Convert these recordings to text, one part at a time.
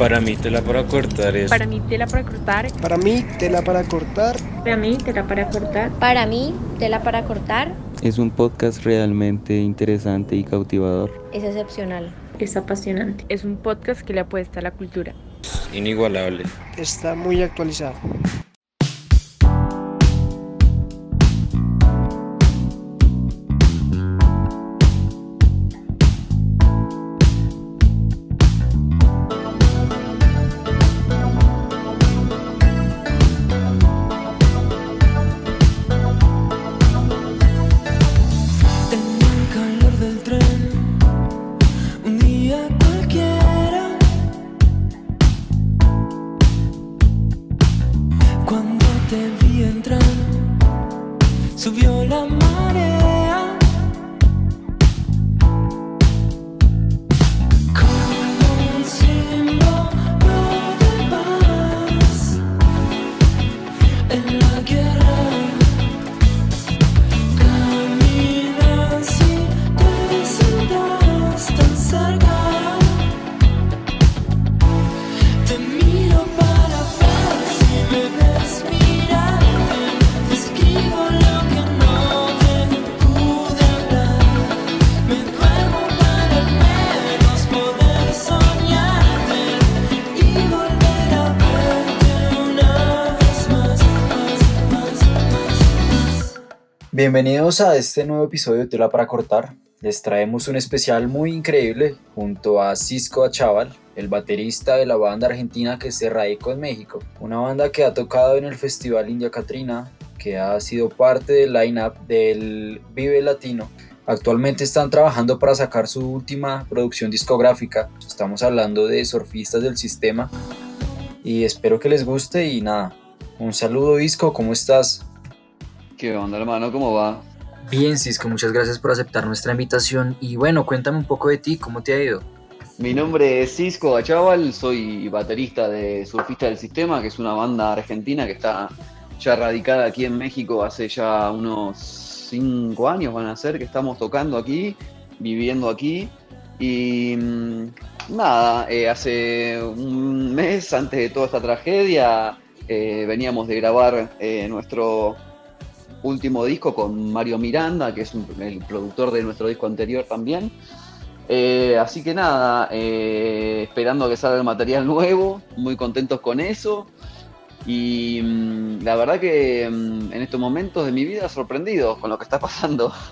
Para mí tela para cortar es... Para mí tela para cortar. Para mí tela para cortar. Para mí tela para cortar. Para mí tela para cortar. Es un podcast realmente interesante y cautivador. Es excepcional. Es apasionante. Es un podcast que le apuesta a la cultura. Inigualable. Está muy actualizado. Bienvenidos a este nuevo episodio de Tela para Cortar. Les traemos un especial muy increíble junto a Cisco Achaval, el baterista de la banda argentina que se radicó en México. Una banda que ha tocado en el Festival India Catrina, que ha sido parte del line-up del Vive Latino. Actualmente están trabajando para sacar su última producción discográfica. Estamos hablando de Surfistas del Sistema. Y espero que les guste y nada. Un saludo Disco, ¿cómo estás? ¿Qué onda, hermano? ¿Cómo va? Bien, Cisco, muchas gracias por aceptar nuestra invitación. Y bueno, cuéntame un poco de ti, ¿cómo te ha ido? Mi nombre es Cisco Achaval, soy baterista de Surfista del Sistema, que es una banda argentina que está ya radicada aquí en México hace ya unos cinco años van a ser que estamos tocando aquí, viviendo aquí. Y mm, nada, eh, hace un mes antes de toda esta tragedia eh, veníamos de grabar eh, nuestro último disco con Mario Miranda, que es el productor de nuestro disco anterior también. Eh, así que nada, eh, esperando que salga el material nuevo, muy contentos con eso. Y mm, la verdad que mm, en estos momentos de mi vida sorprendido con lo que está pasando.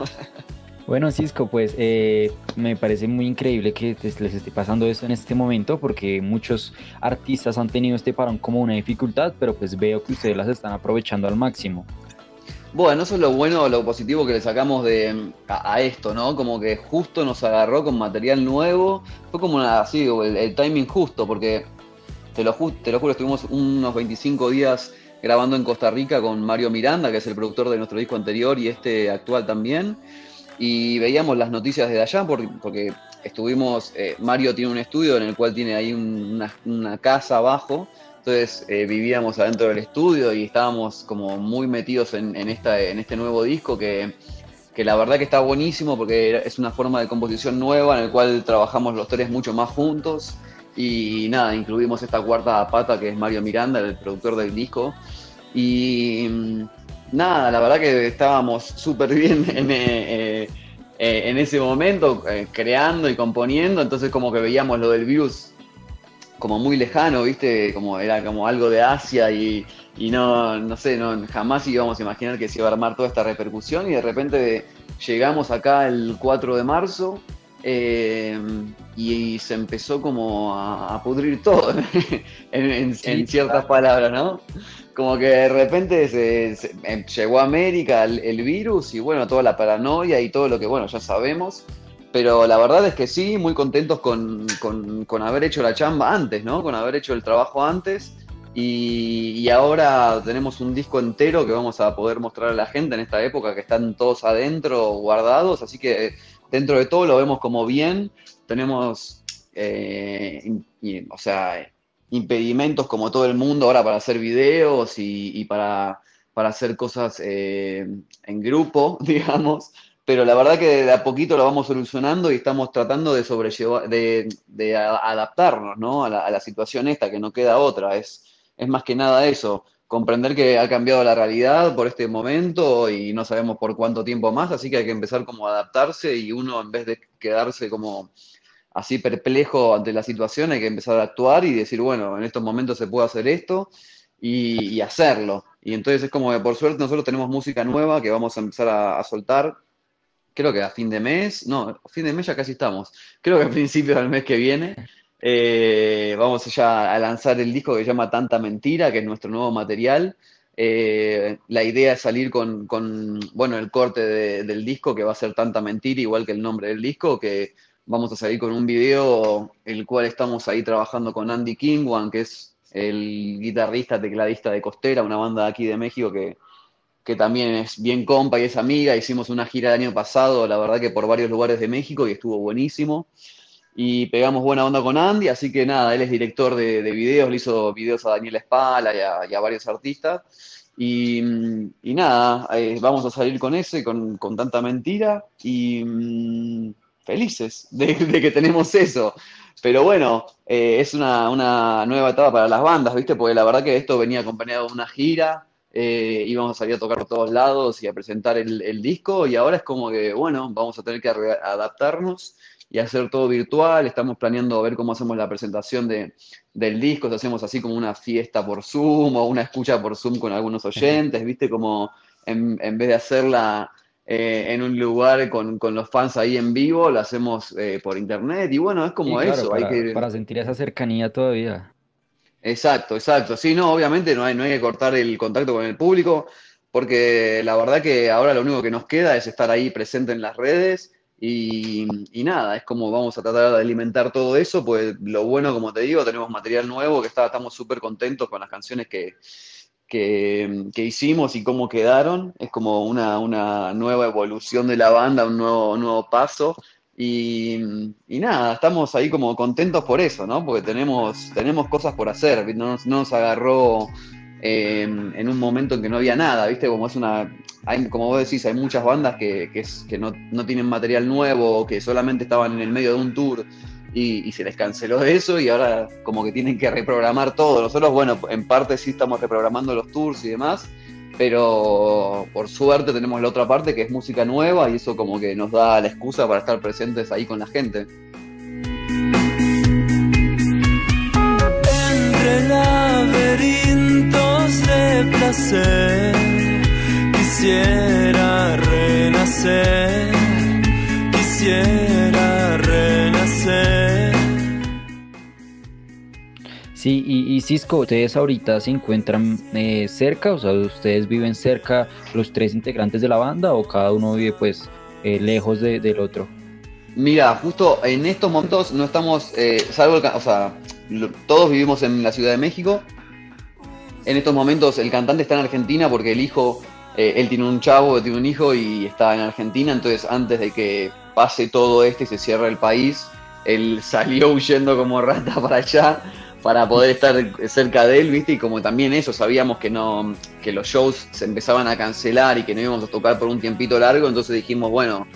Bueno, Cisco, pues eh, me parece muy increíble que les esté pasando eso en este momento porque muchos artistas han tenido este parón como una dificultad, pero pues veo que ustedes las están aprovechando al máximo. Bueno, eso es lo bueno, lo positivo que le sacamos de, a, esto, ¿no? Como que justo nos agarró con material nuevo. Fue como una, así, el, timing justo, porque te lo, te lo juro, estuvimos unos 25 días grabando en Costa Rica con Mario Miranda, que es el productor de nuestro disco anterior y este actual también. Y veíamos las noticias de allá porque, porque estuvimos, eh, Mario tiene un estudio en el cual tiene ahí una, una casa abajo entonces eh, vivíamos adentro del estudio y estábamos como muy metidos en, esta, en este nuevo disco que, la verdad que está buenísimo porque es una forma de composición nueva en el cual trabajamos los tres mucho más juntos y nada, incluimos esta cuarta pata que es Mario Miranda, el productor del disco. Y mm, nada, la verdad que estábamos súper bien en, eh, eh, en ese momento, creando y componiendo, entonces como que veíamos lo del virus como muy lejano, ¿viste? Como era como algo de Asia y, no, no sé, no, jamás íbamos a imaginar que se iba a armar toda esta repercusión y de repente llegamos acá el 4 de marzo eh, y, se empezó como a, pudrir todo en, ciertas palabras, ¿no? Como que de repente se, em, llegó a América el virus y bueno, toda la paranoia y todo lo que, bueno, ya sabemos. Pero la verdad es que sí, muy contentos con, haber hecho la chamba antes, ¿no? Con haber hecho el trabajo antes. Y, ahora tenemos un disco entero que vamos a poder mostrar a la gente en esta época que están todos adentro guardados. Así que dentro de todo lo vemos como bien. Tenemos, eh, o sea, impedimentos como todo el mundo ahora para hacer videos y, para, hacer cosas eh, en grupo, digamos pero la verdad que de a poquito lo vamos solucionando y estamos tratando de sobrellevar, de, adaptarnos, ¿no? A la, situación esta, que no queda otra. Es, es más que nada eso, comprender que ha cambiado la realidad por este momento y no sabemos por cuánto tiempo más, así que hay que empezar como a adaptarse y uno en vez de quedarse como así perplejo ante la situación, hay que empezar a actuar y decir, bueno, en estos momentos se puede hacer esto y, hacerlo. Y entonces es como que por suerte nosotros tenemos música nueva que vamos a empezar a soltar, creo que a fin de mes, no, fin de mes ya casi estamos, creo que a principios del mes que viene. eh, vamos ya a lanzar el disco que se llama Tanta Mentira, que es nuestro nuevo material. Eh, la idea es salir con, bueno, el corte de- del disco que va a ser Tanta Mentira, igual que el nombre del disco, que vamos a salir con un video, el cual estamos ahí trabajando con Andy Kingwan, que es el guitarrista, tecladista de Costera, una banda de aquí de México que, que también es bien compa y es amiga. Hicimos una gira el año pasado, la verdad que por varios lugares de México y estuvo buenísimo. Y pegamos buena onda con Andy, así que nada, él es director de, de videos, le hizo videos a Daniel Espala y a, varios artistas. Y, nada, eh, vamos a salir con eso y con, con tanta mentira y mm, felices de, de que tenemos eso. Pero bueno, eh, es una, una nueva etapa para las bandas, ¿viste? Porque la verdad que esto venía acompañado de una gira, eh, íbamos a salir a tocar por todos lados y a presentar el, el disco, y ahora es como que, bueno, vamos a tener que adaptarnos y hacer todo virtual. Estamos planeando ver cómo hacemos la presentación de, del disco, si hacemos así como una fiesta por Zoom o una escucha por Zoom con algunos oyentes, ¿viste? Como en, en vez de hacerla eh, en un lugar con, con los fans ahí en vivo, la hacemos eh, por internet, y bueno, es como Sí, claro, eso, para, hay que... para sentir esa cercanía todavía. Exacto, exacto. Sí, no, obviamente no hay, no hay que cortar el contacto con el público, porque la verdad que ahora lo único que nos queda es estar ahí presente en las redes y, nada, es como vamos a tratar de alimentar todo eso, pues lo bueno, como te digo, tenemos material nuevo que está, estamos súper contentos con las canciones que, que, que hicimos y cómo quedaron. Es como una, una nueva evolución de la banda, un nuevo, un nuevo paso. Y, y nada, estamos ahí como contentos por eso, ¿no? Porque tenemos, tenemos cosas por hacer, no nos, no nos agarró eh, en un momento en que no había nada, ¿viste? Como es una, hay, como vos decís, hay muchas bandas que, que no, no tienen material nuevo, que solamente estaban en el medio de un tour y, y se les canceló eso y ahora como que tienen que reprogramar todo. Nosotros, bueno, en parte sí estamos reprogramando los tours y demás, pero por suerte tenemos la otra parte que es música nueva y eso como que nos da la excusa para estar presentes ahí con la gente. Entre laberintos de placer, quisiera renacer, quisiera Y, y Cisco, ustedes ahorita se encuentran eh, cerca, o sea, ustedes viven cerca los tres integrantes de la banda o cada uno vive pues eh, lejos de- del otro. Mira, justo en estos momentos no estamos, eh, salvo el, o sea, todos vivimos en la Ciudad de México. En estos momentos el cantante está en Argentina porque el hijo, él tiene un chavo, tiene un hijo y está en Argentina, entonces antes de que pase todo esto y se cierre el país, él salió huyendo como rata para allá para poder estar cerca de él, ¿viste? Y como también eso, sabíamos que no que los shows se empezaban a cancelar y que no íbamos a tocar por un tiempito largo, entonces dijimos, bueno,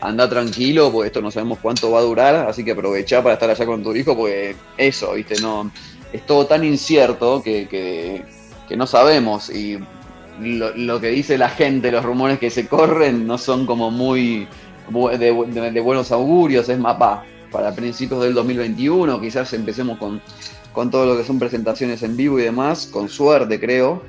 anda tranquilo, porque esto no sabemos cuánto va a durar, así que aprovechá para estar allá con tu hijo, porque eso, ¿viste? No, es todo tan incierto que, que, que no sabemos y lo, que dice la gente, los rumores que se corren, no son como muy de, de- buenos augurios, es va, para principios del 2021, quizás empecemos con, con todo lo que son presentaciones en vivo y demás, con suerte creo.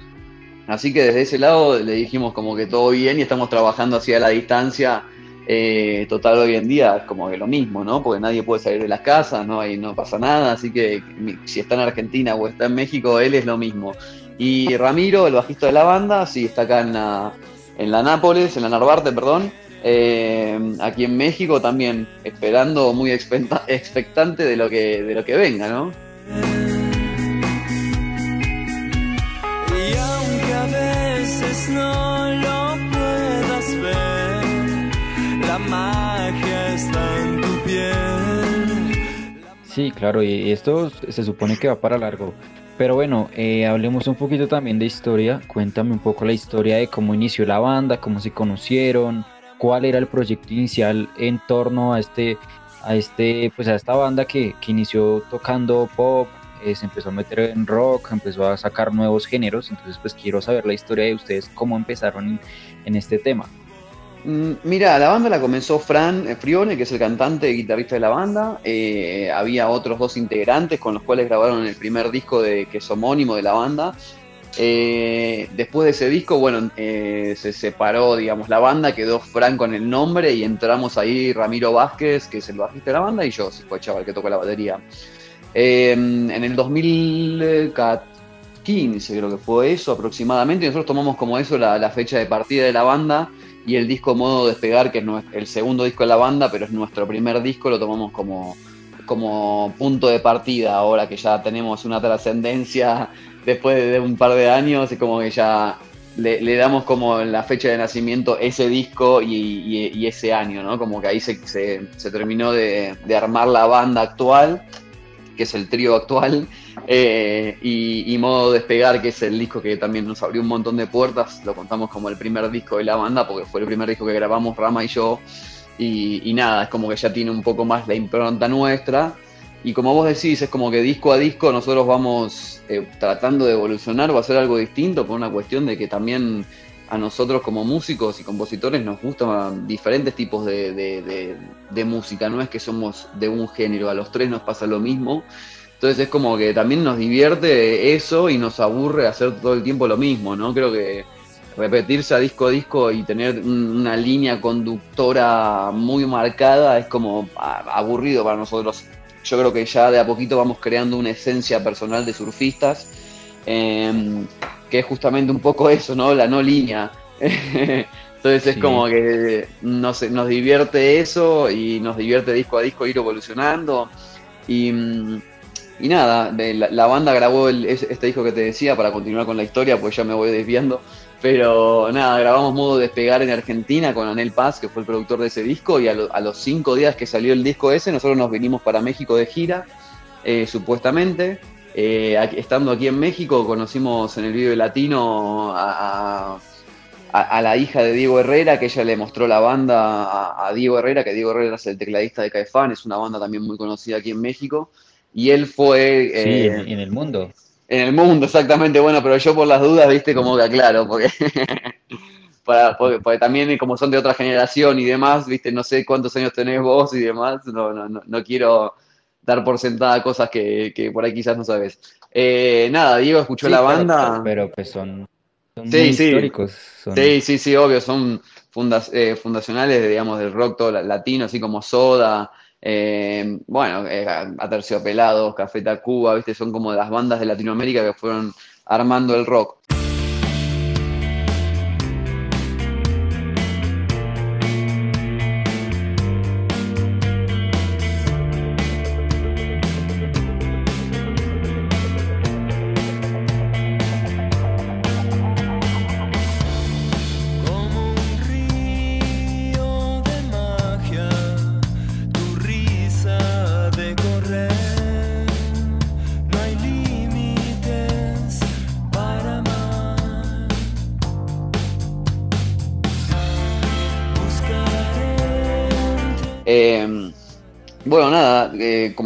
Así que desde ese lado le dijimos como que todo bien y estamos trabajando hacia la distancia. Eh, total, hoy en día como que lo mismo, ¿no? Porque nadie puede salir de las casas, no, hay, no pasa nada, así que si está en Argentina o está en México, él es lo mismo. Y Ramiro, el bajista de la banda, sí, está acá en la, en la Nápoles, en la Narvarte, perdón. Eh, aquí en México también, esperando muy expecta- expectante de lo que, de lo que venga, ¿no? No lo puedas ver, la magia está en tu piel. Sí, claro, y esto se supone que va para largo. Pero bueno, eh, hablemos un poquito también de historia. Cuéntame un poco la historia de cómo inició la banda, cómo se conocieron, cuál era el proyecto inicial en torno a este, a este, pues a esta banda que inició tocando pop, eh, se empezó a meter en rock, empezó a sacar nuevos géneros, entonces pues quiero saber la historia de ustedes, cómo empezaron en, este tema. Mm, Mira, la banda la comenzó Fran Frione, que es el cantante y guitarrista de la banda. Eh, había otros dos integrantes con los cuales grabaron el primer disco de, que es homónimo de la banda. Eh, después de ese disco, bueno, se separó, digamos, la banda, quedó Fran con el nombre y entramos ahí Ramiro Vázquez, que es el bajista de la banda, y yo, Cisco Chaval, que toca la batería. Eh, en el 2015 creo que fue eso aproximadamente, y nosotros tomamos como eso la, fecha de partida de la banda y el disco Modo Despegar, que es el segundo disco de la banda, pero es nuestro primer disco, lo tomamos como, como punto de partida ahora que ya tenemos una trascendencia después de un par de años, es como que ya le, damos como la fecha de nacimiento ese disco y, ese año, ¿no? Como que ahí se, se- terminó de armar la banda actual, que es el trío actual, eh, y, y Modo Despegar, que es el disco que también nos abrió un montón de puertas, lo contamos como el primer disco de la banda, porque fue el primer disco que grabamos Rama y yo, y, nada, es como que ya tiene un poco más la impronta nuestra. Y como vos decís, es como que disco a disco nosotros vamos eh, tratando de evolucionar o hacer algo distinto por una cuestión de que también a nosotros como músicos y compositores nos gustan diferentes tipos de, música, no es que somos de un género, a los tres nos pasa lo mismo. Entonces es como que también nos divierte eso y nos aburre hacer todo el tiempo lo mismo, ¿no? Creo que repetirse a disco a disco y tener un- una línea conductora muy marcada es como ah, aburrido para nosotros. Yo creo que ya de a poquito vamos creando una esencia personal de surfistas, em, que es justamente un poco eso, ¿no? La no línea. Entonces es Sí. como que nos, nos divierte eso y nos divierte disco a disco ir evolucionando. Y, mm, y nada, de la, la banda grabó el- es- este disco que te decía para continuar con la historia, pues ya me voy desviando. Pero nada, grabamos modo despegar en Argentina con Anel Paz, que fue el productor de ese disco, y a, lo- a los cinco días que salió el disco ese, nosotros nos vinimos para México de gira, eh, supuestamente. Eh, aquí- estando aquí en México, conocimos en el video latino a, a- la hija de Diego Herrera, que ella le mostró la banda a, a Diego Herrera, que Diego Herrera es el tecladista de Caifán, es una banda también muy conocida aquí en México. Y él fue. Sí, eh, en, en el mundo. en el mundo, exactamente, bueno, pero yo por las dudas, viste, como que aclaro, porque, para, porque, porque también como son de otra generación y demás, viste, no sé cuántos años tenés vos y demás, no, no, no, no quiero dar por sentada cosas que, que por ahí quizás no sabes. Eh, nada, Diego escuchó Sí, la banda. Pero, pues son, son Sí, muy sí. históricos. son- Sí, sí, sí, obvio, son fundas- eh, fundacionales, digamos, del rock todo la- latino, así como Soda, eh, bueno, eh, Aterciopelados, Café Tacuba, viste, son como de las bandas de Latinoamérica que fueron armando el rock.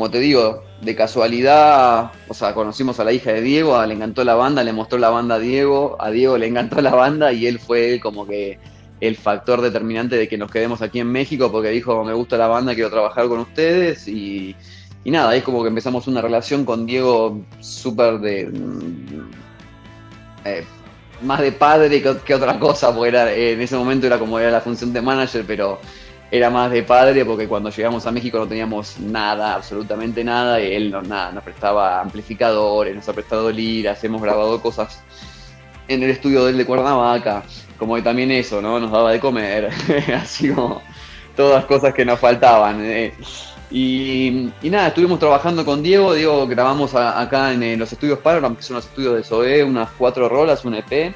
Como te digo, de casualidad, o sea, conocimos a la hija de Diego, le encantó la banda, le mostró la banda a Diego, a Diego le encantó la banda y él fue como que el factor determinante de que nos quedemos aquí en México porque dijo, me gusta la banda, quiero trabajar con ustedes. Y, y nada, es como que empezamos una relación con Diego súper de... mm, eh, más de padre que, otra cosa, porque en ese momento era como era la función de manager, pero era más de padre porque cuando llegamos a México no teníamos nada, absolutamente nada, y él no, nada, nos prestaba amplificadores, nos ha prestado liras, hemos grabado cosas en el estudio del de Cuernavaca, como que también eso, ¿no? Nos daba de comer, así como todas cosas que nos faltaban. eh. Y, nada, estuvimos trabajando con Diego, Diego grabamos acá en eh, los estudios Panorama, que son los estudios de SOE, unas cuatro rolas, un EP,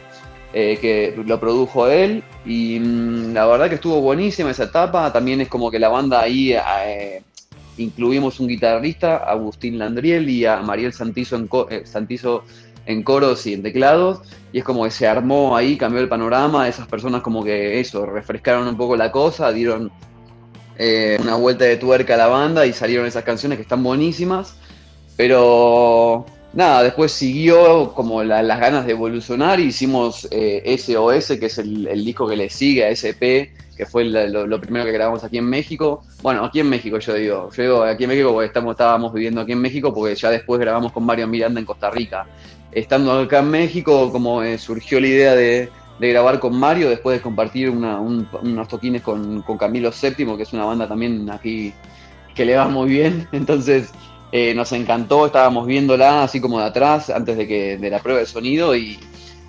eh, que lo produjo él. Y mm, la verdad que estuvo buenísima esa etapa, también es como que la banda ahí eh, incluimos un guitarrista, Agustín Landriel y a Mariel Santizo en, co- eh, Santizo en coros y en teclados, y es como que se armó ahí, cambió el panorama, esas personas como que eso, refrescaron un poco la cosa, dieron una vuelta de tuerca a la banda y salieron esas canciones que están buenísimas, pero nada, después siguió como la- las ganas de evolucionar y hicimos eh, SOS, que es el, disco que le sigue a SP, que fue lo, primero que grabamos aquí en México. Bueno, aquí en México yo digo, yo digo aquí en México porque estamos, estábamos viviendo aquí en México porque ya después grabamos con Mario Miranda en Costa Rica. Estando acá en México, como eh, surgió la idea de, grabar con Mario, después de compartir unos toquines con, con Camilo VII, que es una banda también aquí que le va muy bien. Entonces eh, nos encantó, estábamos viéndola así como de atrás, antes de, que, de la prueba de sonido, y,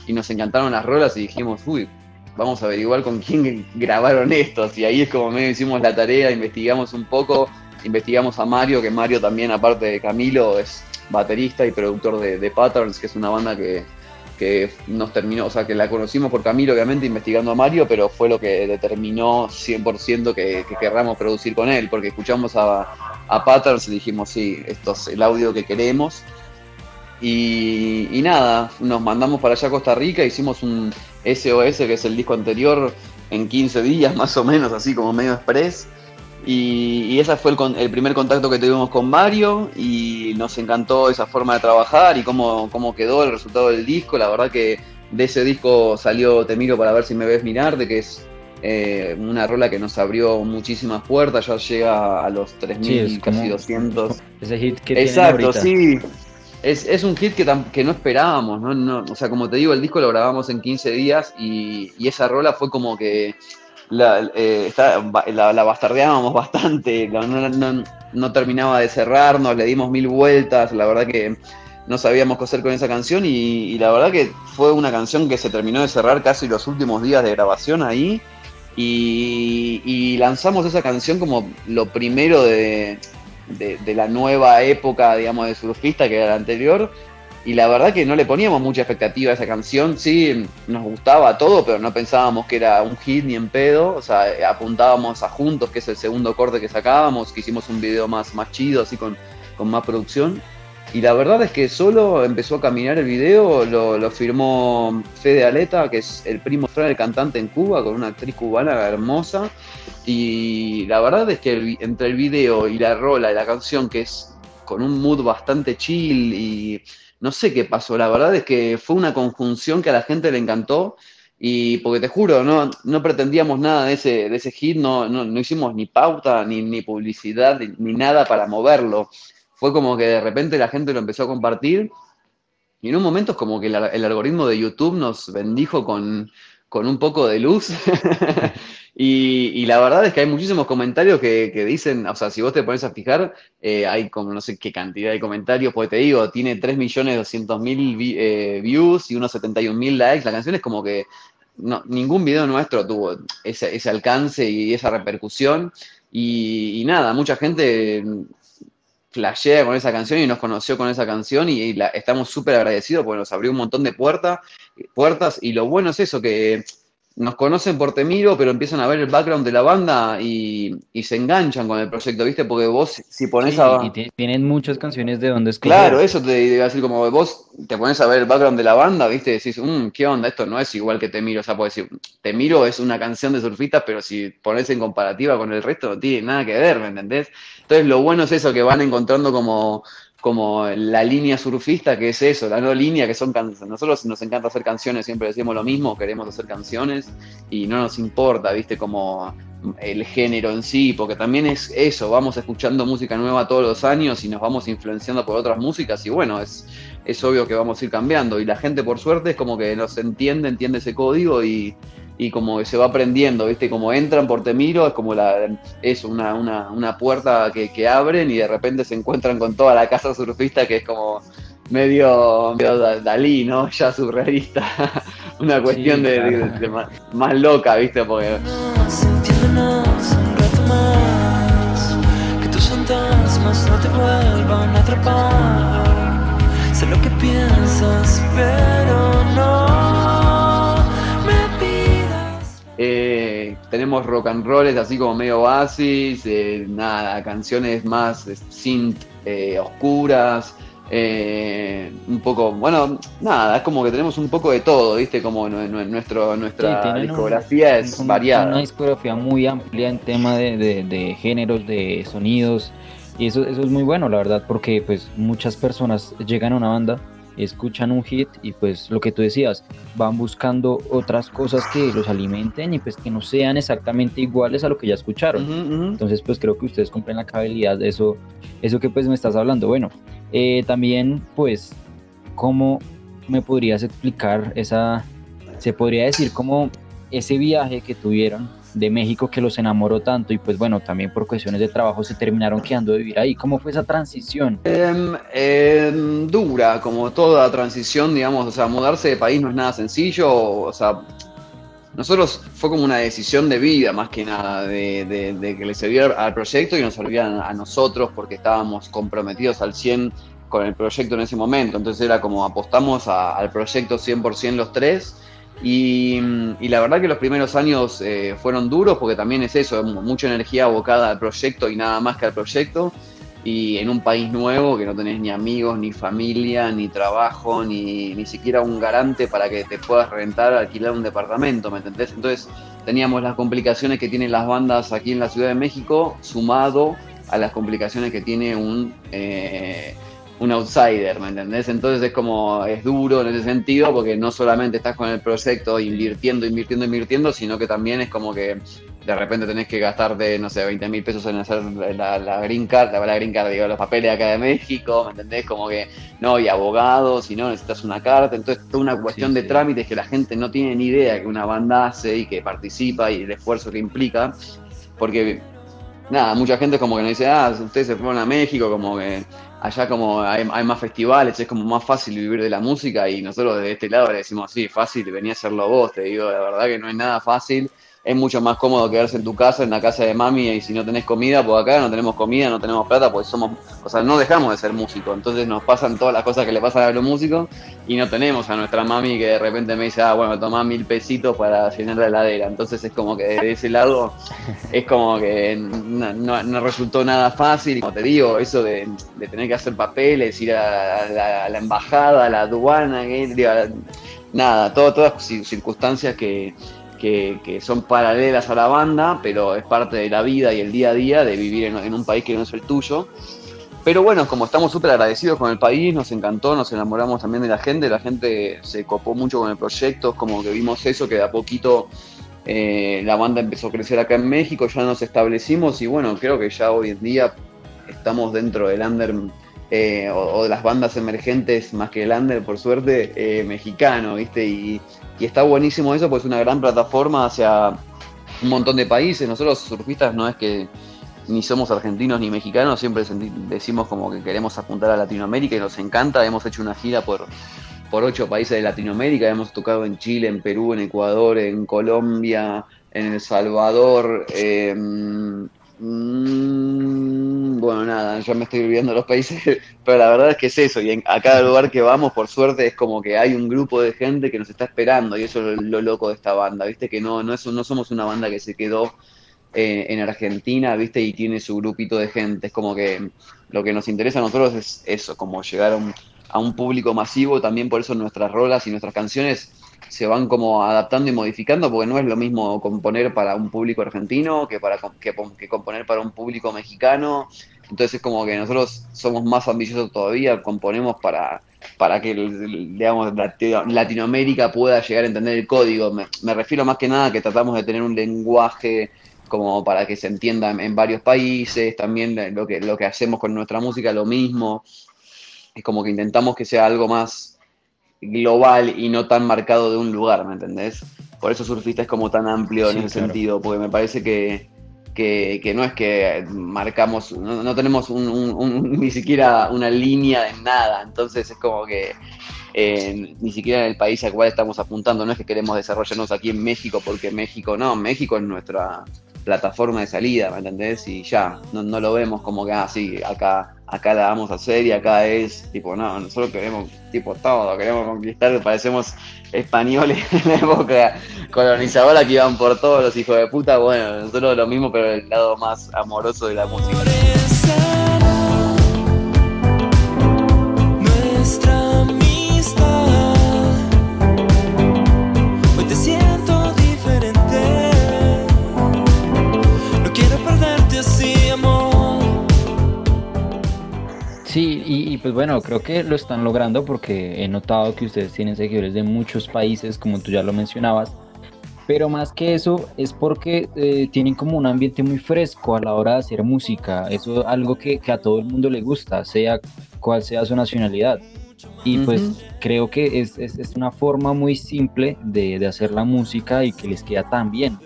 y nos encantaron las rolas y dijimos, uy, vamos a averiguar con quién grabaron estos. Y ahí es como medio hicimos la tarea, investigamos un poco, investigamos a Mario, que Mario también, aparte de Camilo, es baterista y productor de, de Patterns, que es una banda que, que nos terminó, o sea, que la conocimos por Camilo, obviamente, investigando a Mario, pero fue lo que determinó 100% que, que querramos producir con él, porque escuchamos a, a Patterns y dijimos, sí, esto es el audio que queremos. Y, nada, nos mandamos para allá a Costa Rica, hicimos un SOS, que es el disco anterior, en 15 días más o menos, así como medio express. Y, y ese fue el, el primer contacto que tuvimos con Mario y nos encantó esa forma de trabajar y cómo, cómo quedó el resultado del disco. La verdad que de ese disco salió Te miro para ver si me ves mirar, de que es eh, una rola que nos abrió muchísimas puertas, ya llega a los 3.000, Sí, casi 200. Ese hit que Exacto, sí. Es, es un hit que, que no esperábamos, ¿no? No, O sea, como te digo, el disco lo grabamos en 15 días y, y esa rola fue como que la, eh, la, bastardeábamos bastante, no, no- terminaba de cerrarnos, le dimos mil vueltas, la verdad que no sabíamos qué hacer con esa canción y, la verdad que fue una canción que se terminó de cerrar casi los últimos días de grabación ahí y, y lanzamos esa canción como lo primero de, de, de la nueva época, digamos, de surfista que era la anterior. Y la verdad que no le poníamos mucha expectativa a esa canción. Sí, nos gustaba todo, pero no pensábamos que era un hit ni en pedo. O sea, apuntábamos a Juntos, que es el segundo corte que sacábamos, que hicimos un video más, más chido, así con, con más producción. Y la verdad es que solo empezó a caminar el video, lo, firmó Fede Aleta, que es el primo Fran, el cantante en Cuba, con una actriz cubana hermosa. Y la verdad es que entre el video y la rola y la canción, que es con un mood bastante chill y no sé qué pasó, la verdad es que fue una conjunción que a la gente le encantó. Y porque te juro, no, no pretendíamos nada de ese, de ese hit, no, no, no hicimos ni pauta, ni, ni publicidad, ni, nada para moverlo. Fue como que de repente la gente lo empezó a compartir y en un momento es como que el, el algoritmo de YouTube nos bendijo con, con un poco de luz. y, y la verdad es que hay muchísimos comentarios que, que dicen, o sea, si vos te pones a fijar, eh, hay como no sé qué cantidad de comentarios, porque te digo, tiene 3.200.000 vi- eh, views y unos 71.000 likes. La canción es como que no, ningún video nuestro tuvo ese, ese alcance y esa repercusión. Y, nada, mucha gente flashea con esa canción y nos conoció con esa canción y, y la- estamos súper agradecidos porque nos abrió un montón de puertas, puertas y lo bueno es eso, que nos conocen por Temiro, pero empiezan a ver el background de la banda y, y se enganchan con el proyecto, ¿viste? Porque vos si pones Sí, a... y ti- tienen muchas canciones de donde escoger. Claro, eso te iba a decir, como vos te pones a ver el background de la banda, ¿viste? Decís, "Mm, ¿qué onda? Esto no es igual que Te Miro. O sea, puedes decir, Te Miro es una canción de surfistas, pero si pones en comparativa con el resto, no tiene nada que ver, ¿me entendés? Entonces, lo bueno es eso, que van encontrando como, como la línea surfista, que es eso, la no línea, que son canciones. Nosotros nos encanta hacer canciones, siempre decimos lo mismo, queremos hacer canciones y no nos importa, ¿viste? Como el género en sí, porque también es eso, vamos escuchando música nueva todos los años y nos vamos influenciando por otras músicas y bueno, es, es obvio que vamos a ir cambiando y la gente por suerte es como que nos entiende, entiende ese código y, y como se va aprendiendo, ¿viste? Como entran por Temiro, es como la, es una, una, una puerta que, que abren y de repente se encuentran con toda la casa surfista que es como medio, medio Da- Dalí, ¿no? Ya surrealista, una cuestión de, de- claro. de más, más loca, ¿viste? Porque que tus fantasmas no te vuelvan a atrapar. Sé lo que piensas, pero no. Eh, tenemos rock and rolls así como medio oasis, eh, nada, canciones más eh, synth eh, oscuras. eh, un poco, bueno, nada, es como que tenemos un poco de todo, ¿viste? Como nu- nu- nuestro, Sí, nuestra un- discografía es un- variada. Una discografía muy amplia en tema de, de- de géneros, de sonidos. Y eso, eso es muy bueno, la verdad, porque pues muchas personas llegan a una banda, escuchan un hit y pues lo que tú decías, van buscando otras cosas que los alimenten y pues que no sean exactamente iguales a lo que ya escucharon. Entonces, pues creo que ustedes cumplen la cabalidad de eso, eso que pues me estás hablando. Bueno, eh, también pues, ¿cómo me podrías explicar esa, se podría decir como ese viaje que tuvieron de México que los enamoró tanto y pues bueno, también por cuestiones de trabajo se terminaron quedando a vivir ahí? ¿Cómo fue esa transición? Em, em, dura, como toda transición, digamos, o sea, mudarse de país no es nada sencillo, o sea, nosotros fue como una decisión de vida más que nada, de, de- de que le servía al proyecto y nos servían a nosotros porque estábamos comprometidos al 100 con el proyecto en ese momento, entonces era como apostamos a- al proyecto 100% los tres. Y, la verdad que los primeros años eh, fueron duros porque también es eso, mucha energía abocada al proyecto y nada más que al proyecto y en un país nuevo que no tenés ni amigos, ni familia, ni trabajo, ni, ni siquiera un garante para que te puedas rentar, alquilar un departamento, ¿me entendés? Entonces teníamos las complicaciones que tienen las bandas aquí en la Ciudad de México, sumado a las complicaciones que tiene un, eh, un outsider, ¿me entendés? Entonces es como, es duro en ese sentido, porque no solamente estás con el proyecto invirtiendo, invirtiendo, invirtiendo, sino que también es como que de repente tenés que gastarte, no sé, 20 mil pesos en hacer la, la green card, la, la green card, digo, los papeles acá de México, ¿me entendés? Como que, no, y abogados, y no, necesitas una carta, entonces toda una cuestión Sí, de trámites que la gente no tiene ni idea que una banda hace y que participa y el esfuerzo que implica, porque, nada, mucha gente como que nos dice, ah, ustedes se fueron a México, como que allá como hay, hay más festivales, es como más fácil vivir de la música y nosotros desde este lado le decimos, sí, fácil, venía a hacerlo vos, te digo, la verdad que no es nada fácil, es mucho más cómodo quedarse en tu casa, en la casa de mami, y si no tenés comida, pues acá no tenemos comida, no tenemos plata, pues somos, o sea, no dejamos de ser músicos, entonces nos pasan todas las cosas que le pasan a los músicos y no tenemos a nuestra mami que de repente me dice, ah, bueno, tomá mil pesitos para llenar la heladera, entonces es como que de ese lado es como que no, resultó nada fácil, como te digo, eso de, tener que hacer papeles, ir a, la, embajada, a la aduana, nada, todo- todas ci- circunstancias que, que- son paralelas a la banda, pero es parte de la vida y el día a día de vivir en, un país que no es el tuyo. Pero bueno, como estamos súper agradecidos con el país, nos encantó, nos enamoramos también de la gente, la gente se copó mucho con el proyecto, como que vimos eso, que de a poquito eh, la banda empezó a crecer acá en México, ya nos establecimos y bueno, creo que ya hoy en día estamos dentro del under eh, o, de las bandas emergentes, más que el under, por suerte, eh, mexicano, ¿viste? Y, está buenísimo eso, pues es una gran plataforma hacia un montón de países. Nosotros surfistas no es que ni somos argentinos ni mexicanos, siempre decimos como que queremos apuntar a Latinoamérica y nos encanta. Hemos hecho una gira por, por ocho países de Latinoamérica, hemos tocado en Chile, en Perú, en Ecuador, en Colombia, en El Salvador. eh, mm, bueno, nada, ya me estoy olvidando los países, pero la verdad es que es eso, y en, a cada lugar que vamos, por suerte, es como que hay un grupo de gente que nos está esperando, y eso es lo, lo loco de esta banda, ¿viste? Que no, no, es, no somos una banda que se quedó eh, en Argentina, ¿viste? Y tiene su grupito de gente, es como que lo que nos interesa a nosotros es eso, como llegar a un, a un público masivo, también por eso nuestras rolas y nuestras canciones se van como adaptando y modificando, porque no es lo mismo componer para un público argentino que, para, que, componer para un público mexicano. Entonces es como que nosotros somos más ambiciosos todavía, componemos para, para que digamos, Latinoamérica pueda llegar a entender el código. Me, refiero más que nada que tratamos de tener un lenguaje como para que se entienda en, en varios países, también lo que, lo que hacemos con nuestra música, lo mismo. Es como que intentamos que sea algo más global y no tan marcado de un lugar, ¿me entendés? Por eso Surfista es como tan amplio Sí, en ese claro. sentido, porque me parece que, que, que no es que marcamos, no, no tenemos un- un- un- ni siquiera una línea de nada, entonces es como que eh, ni siquiera en el país al cual estamos apuntando, no es que queremos desarrollarnos aquí en México, porque México no, México es nuestra plataforma de salida, ¿me entendés? Y ya, no, no lo vemos como que, ah, sí, acá, acá la vamos a hacer y acá es, tipo, no, nosotros queremos, tipo, todo, queremos conquistar, parecemos españoles en la época colonizadora que iban por todos los hijos de puta, bueno, nosotros lo mismo, pero el lado más amoroso de la música. Bueno, creo que lo están logrando porque he notado que ustedes tienen seguidores de muchos países, como tú ya lo mencionabas. Pero más que eso es porque eh, tienen como un ambiente muy fresco a la hora de hacer música. Eso es algo que, que a todo el mundo le gusta, sea cual sea su nacionalidad. Y pues creo que es, es, es, una forma muy simple de, de, hacer la música y que les queda tan bien.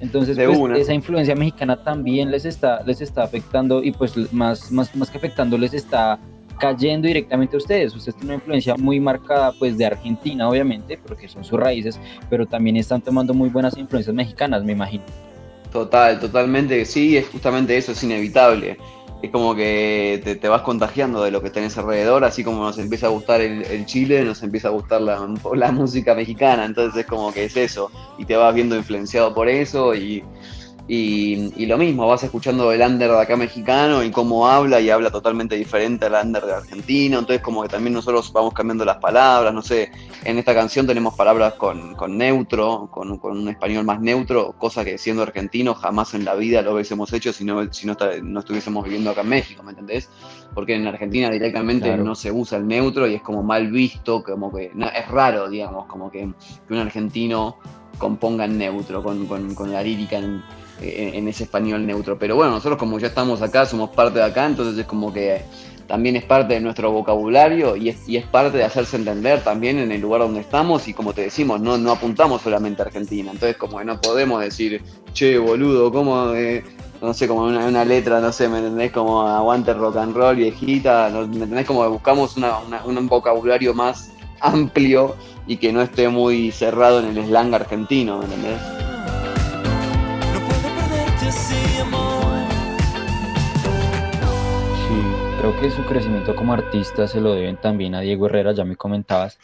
Entonces, pues, esa influencia mexicana también les está, les está afectando y pues más, más, más que afectando les está cayendo directamente a ustedes. Ustedes tienen una influencia muy marcada pues de Argentina, obviamente, porque son sus raíces, pero también están tomando muy buenas influencias mexicanas, me imagino. Total, totalmente, sí, es justamente eso, es inevitable es como que te, vas contagiando de lo que tenés alrededor, así como nos empieza a gustar el, Chile, nos empieza a gustar la, música mexicana, entonces es como que es eso, y te vas viendo influenciado por eso, y, y, y, lo mismo, vas escuchando el under de acá mexicano y cómo habla, y habla totalmente diferente al under de argentino, entonces como que también nosotros vamos cambiando las palabras, no sé, en esta canción tenemos palabras con, con neutro, con, con, un español más neutro, cosa que siendo argentino jamás en la vida lo hubiésemos hecho si no, si no, no estuviésemos viviendo acá en México, ¿me entendés? Porque en Argentina directamente claro. no se usa el neutro y es como mal visto, como que no, es raro, digamos, como que, que un argentino componga en neutro, con, con, con la lírica en, en, en, ese español neutro. Pero bueno, nosotros como ya estamos acá, somos parte de acá, entonces es como que también es parte de nuestro vocabulario y es, y es parte de hacerse entender también en el lugar donde estamos y como te decimos, no, no apuntamos solamente a Argentina. Entonces como que no podemos decir, che, boludo, ¿cómo... Eh, no sé, como una, una, letra, no sé, ¿me entendés? Como aguante rock and roll, viejita, ¿me entendés? Como que buscamos una, una, un vocabulario más amplio y que no esté muy cerrado en el slang argentino, ¿me entendés? Creo que su crecimiento como artista se lo deben también a Diego Herrera, ya me comentabas,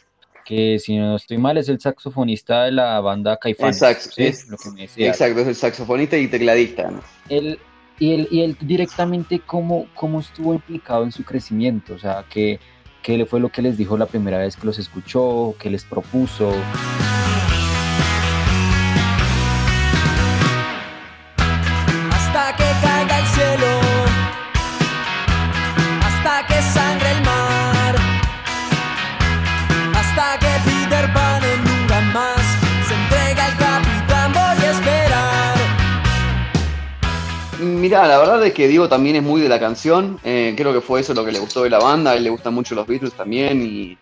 que si no estoy mal es el saxofonista de la banda Caifanes. Exacto, ¿sí? es, lo que me decía. exacto, es el saxofonista y tecladista. ¿no? Él, y, él, y él directamente cómo, cómo estuvo implicado en su crecimiento, o sea, ¿qué, qué fue lo que les dijo la primera vez que los escuchó, qué les propuso. Mira, la verdad es que Diego también es muy de la canción, eh, creo que fue eso lo que le gustó de la banda, a él le gustan mucho los Beatles también y,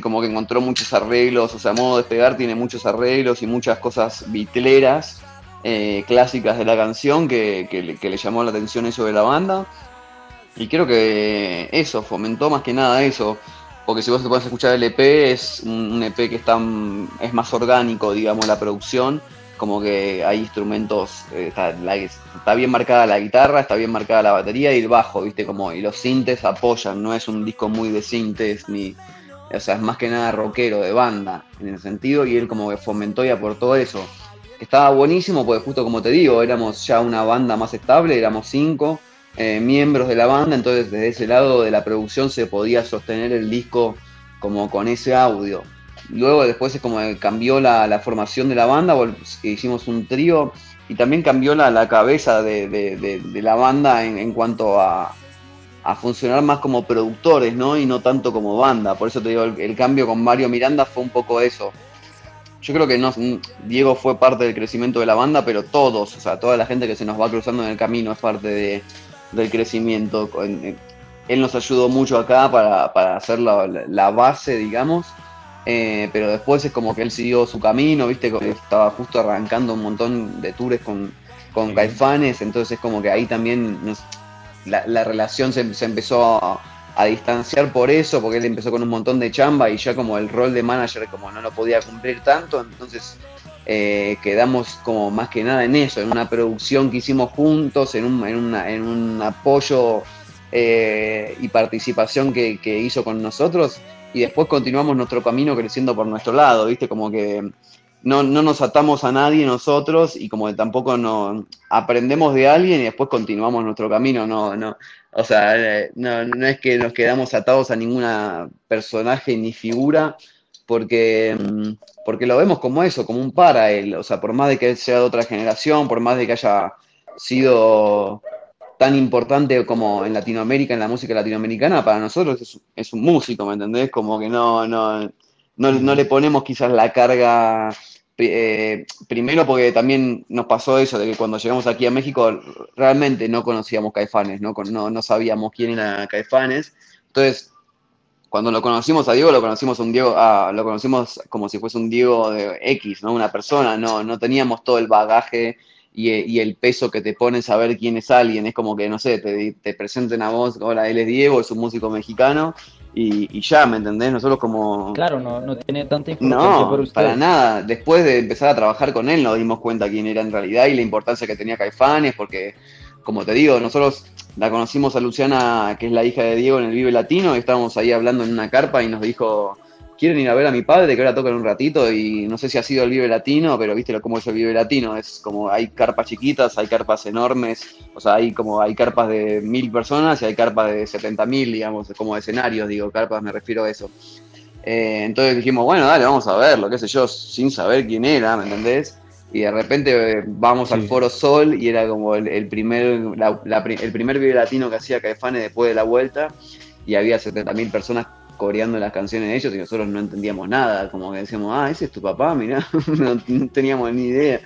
como que encontró muchos arreglos, o sea, modo despegar tiene muchos arreglos y muchas cosas bitleras. Eh, clásicas de la canción que le llamó la atención eso de la banda. Y creo que eso, fomentó más que nada eso. Porque si vos te puedes escuchar el EP, es un EP que está, es más orgánico, digamos, la producción. Como que hay instrumentos, eh, está, bien marcada la guitarra, está bien marcada la batería y el bajo, ¿viste? Como, y los sintes apoyan, no es un disco muy de sintes, ni. O sea, es más que nada rockero, de banda, en ese sentido, y él como que fomentó y aportó eso. Estaba buenísimo, porque justo como te digo, éramos ya una banda más estable, éramos cinco eh, miembros de la banda, entonces desde ese lado de la producción se podía sostener el disco como con ese audio. Luego después es como cambió la, la formación de la banda, hicimos un trío y también cambió la, la cabeza de, de, la banda en, en cuanto a, a, funcionar más como productores, ¿no? Y no tanto como banda. Por eso te digo, el, cambio con Mario Miranda fue un poco eso. Yo creo que no, Diego fue parte del crecimiento de la banda, pero todos, o sea, toda la gente que se nos va cruzando en el camino es parte de, del crecimiento. Él nos ayudó mucho acá para, para hacer la, la, base, digamos, eh, pero después es como que él siguió su camino, viste, estaba justo arrancando un montón de tours con, con. Caifanes, entonces es como que ahí también nos, la, la, relación se, se empezó a, a, distanciar por eso, porque él empezó con un montón de chamba y ya como el rol de manager como no lo podía cumplir tanto, entonces eh, quedamos como más que nada en eso, en una producción que hicimos juntos, en un, en una, en un apoyo eh, y participación que, que, hizo con nosotros y después continuamos nuestro camino creciendo por nuestro lado, ¿viste? Como que no, no nos atamos a nadie nosotros y como que tampoco no aprendemos de alguien y después continuamos nuestro camino, no, no, o sea, no, no es que nos quedamos atados a ninguna personaje ni figura, porque, porque lo vemos como eso, como un para él, o sea, por más de que él sea de otra generación, por más de que haya sido tan importante como en Latinoamérica, en la música latinoamericana, para nosotros es, es un músico, ¿me entendés? Como que no, no, no, no le ponemos quizás la carga, eh, primero porque también nos pasó eso, de que cuando llegamos aquí a México realmente no conocíamos Caifanes, no, no, no sabíamos quién era Caifanes. Entonces, cuando lo conocimos a Diego, lo conocimos un Diego, ah, lo conocimos como si fuese un Diego de X, ¿no? Una persona, no, no teníamos todo el bagaje y, e- y el peso que te pone saber quién es alguien. Es como que, no sé, te, te presenten a vos, hola, él es Diego, es un músico mexicano, y, y ya, ¿me entendés? Nosotros como... Claro, no, no tiene tanta importancia No, para usted. para nada. Después de empezar a trabajar con él nos dimos cuenta quién era en realidad y la importancia que tenía Caifanes, porque, como te digo, nosotros la conocimos a Luciana, que es la hija de Diego, en el Vive Latino, y estábamos ahí hablando en una carpa y nos dijo, quieren ir a ver a mi padre, que ahora tocan un ratito, y no sé si ha sido el Vive Latino, pero viste lo- cómo es el Vive Latino, es como hay carpas chiquitas, hay carpas enormes, o sea, hay como hay carpas de mil personas y hay carpas de setenta mil, digamos, como escenarios, digo, carpas me refiero a eso. Eh, entonces dijimos, bueno, dale, vamos a verlo, qué sé yo, sin saber quién era, ¿me entendés? Y de repente eh, vamos al. Foro Sol y era como el, el primer, la- el primer video latino que hacía Caifanes después de la vuelta y había 70.000 personas coreando las canciones de ellos y nosotros no entendíamos nada, como que decíamos, ah, ese es tu papá, mirá, no, teníamos ni idea,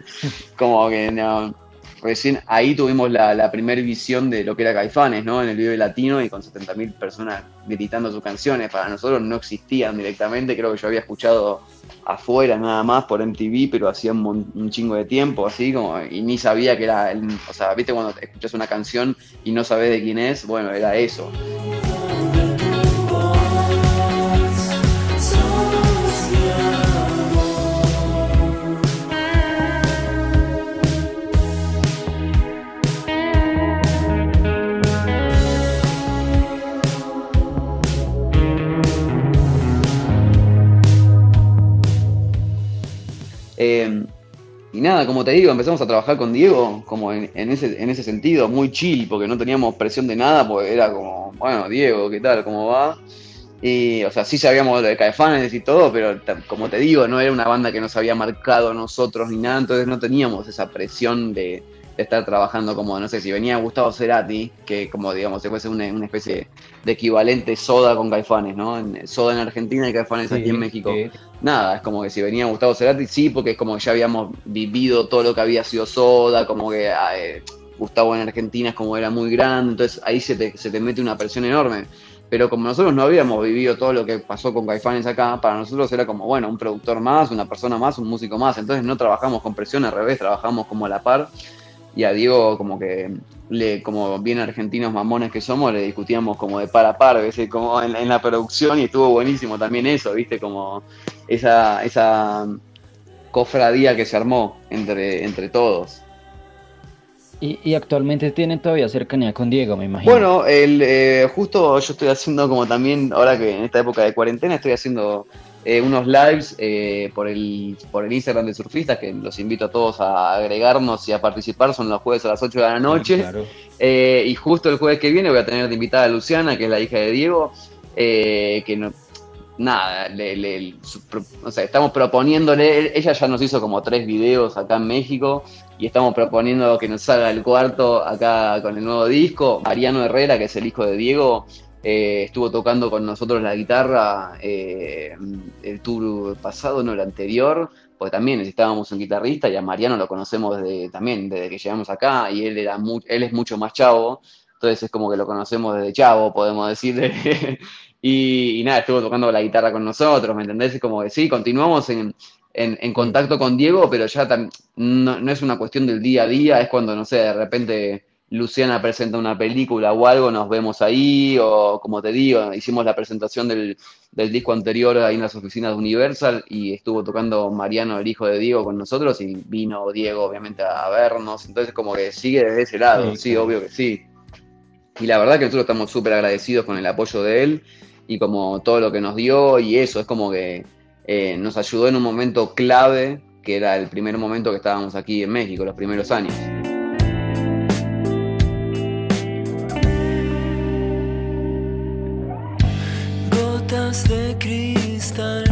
como que no, recién ahí tuvimos la, primera visión de lo que era Caifanes, ¿no? En el video latino y con 70.000 personas gritando sus canciones, para nosotros no existían directamente, creo que yo había escuchado afuera nada más por MTV, pero hacía un, un chingo de tiempo, así como, y ni sabía que era, o sea, viste cuando escuchas una canción y no sabes de quién es, bueno, era eso. Como te digo, empezamos a trabajar con Diego como en, ese, en ese sentido, muy chill, porque no teníamos presión de nada, porque era como, bueno, Diego, ¿qué tal? ¿Cómo va? Y, o sea, sí sabíamos de Caifanes y todo, pero como te digo, no era una banda que nos había marcado a nosotros ni nada, entonces no teníamos esa presión de estar trabajando como, no sé, si venía Gustavo Cerati, que como digamos, se fuese una, una especie de equivalente soda con Caifanes, ¿no? En- soda en Argentina y Caifanes aquí en México Sí, nada, es como que si venía Gustavo Cerati, sí, porque es como que ya habíamos vivido todo lo que había sido Soda, como que eh, Gustavo en Argentina es como era muy grande, entonces ahí se te, se te mete una presión enorme. Pero como nosotros no habíamos vivido todo lo que pasó con Caifanes acá, para nosotros era como, bueno, un productor más, una persona más, un músico más, entonces no trabajamos con presión, al revés, trabajamos como a la par. Y a Diego como que, le, como bien argentinos mamones que somos, le discutíamos como de par a par, ¿ves? como en, en la producción y estuvo buenísimo también eso, ¿viste? Como esa, esa cofradía que se armó entre, entre todos. Y, y actualmente tienen todavía cercanía con Diego, me imagino. Bueno, el, eh, justo yo estoy haciendo como también, ahora que en esta época de cuarentena, estoy haciendo eh, unos lives eh, por, el, por el Instagram de Surfistas, que los invito a todos a agregarnos y a participar, son los jueves a las 8 de la noche. Claro. Eh, y justo el jueves que viene voy a tener de invitada a Luciana, que es la hija de Diego, que no, nada, le, le- su- pro- o sea, estamos proponiéndole, ella ya nos hizo como tres videos acá en México y estamos proponiendo que nos haga el cuarto acá con el nuevo disco. Mariano Herrera, que es el hijo de Diego, eh, estuvo tocando con nosotros la guitarra eh, el tour pasado, no el anterior, porque también necesitábamos un guitarrista y a Mariano lo conocemos desde, también desde que llegamos acá y él, era él es mucho más chavo, entonces es como que lo conocemos desde chavo, podemos decir. y, nada, estuvo tocando la guitarra con nosotros, ¿me entendés? Es como que sí, continuamos en, en, contacto con Diego, pero ya no es una cuestión del día a día, es cuando, no sé, de repente Luciana presenta una película o algo, nos vemos ahí, o como te digo, hicimos la presentación del, del disco anterior ahí en las oficinas de Universal y estuvo tocando Mariano, el hijo de Diego, con nosotros y vino Diego obviamente a vernos, entonces como que sigue desde ese lado, Sí, obvio que sí. Y la verdad que nosotros estamos súper agradecidos con el apoyo de él y como todo lo que nos dio y eso, es como que eh, nos ayudó en un momento clave, que era el primer momento que estábamos aquí en México, los primeros años. Cristal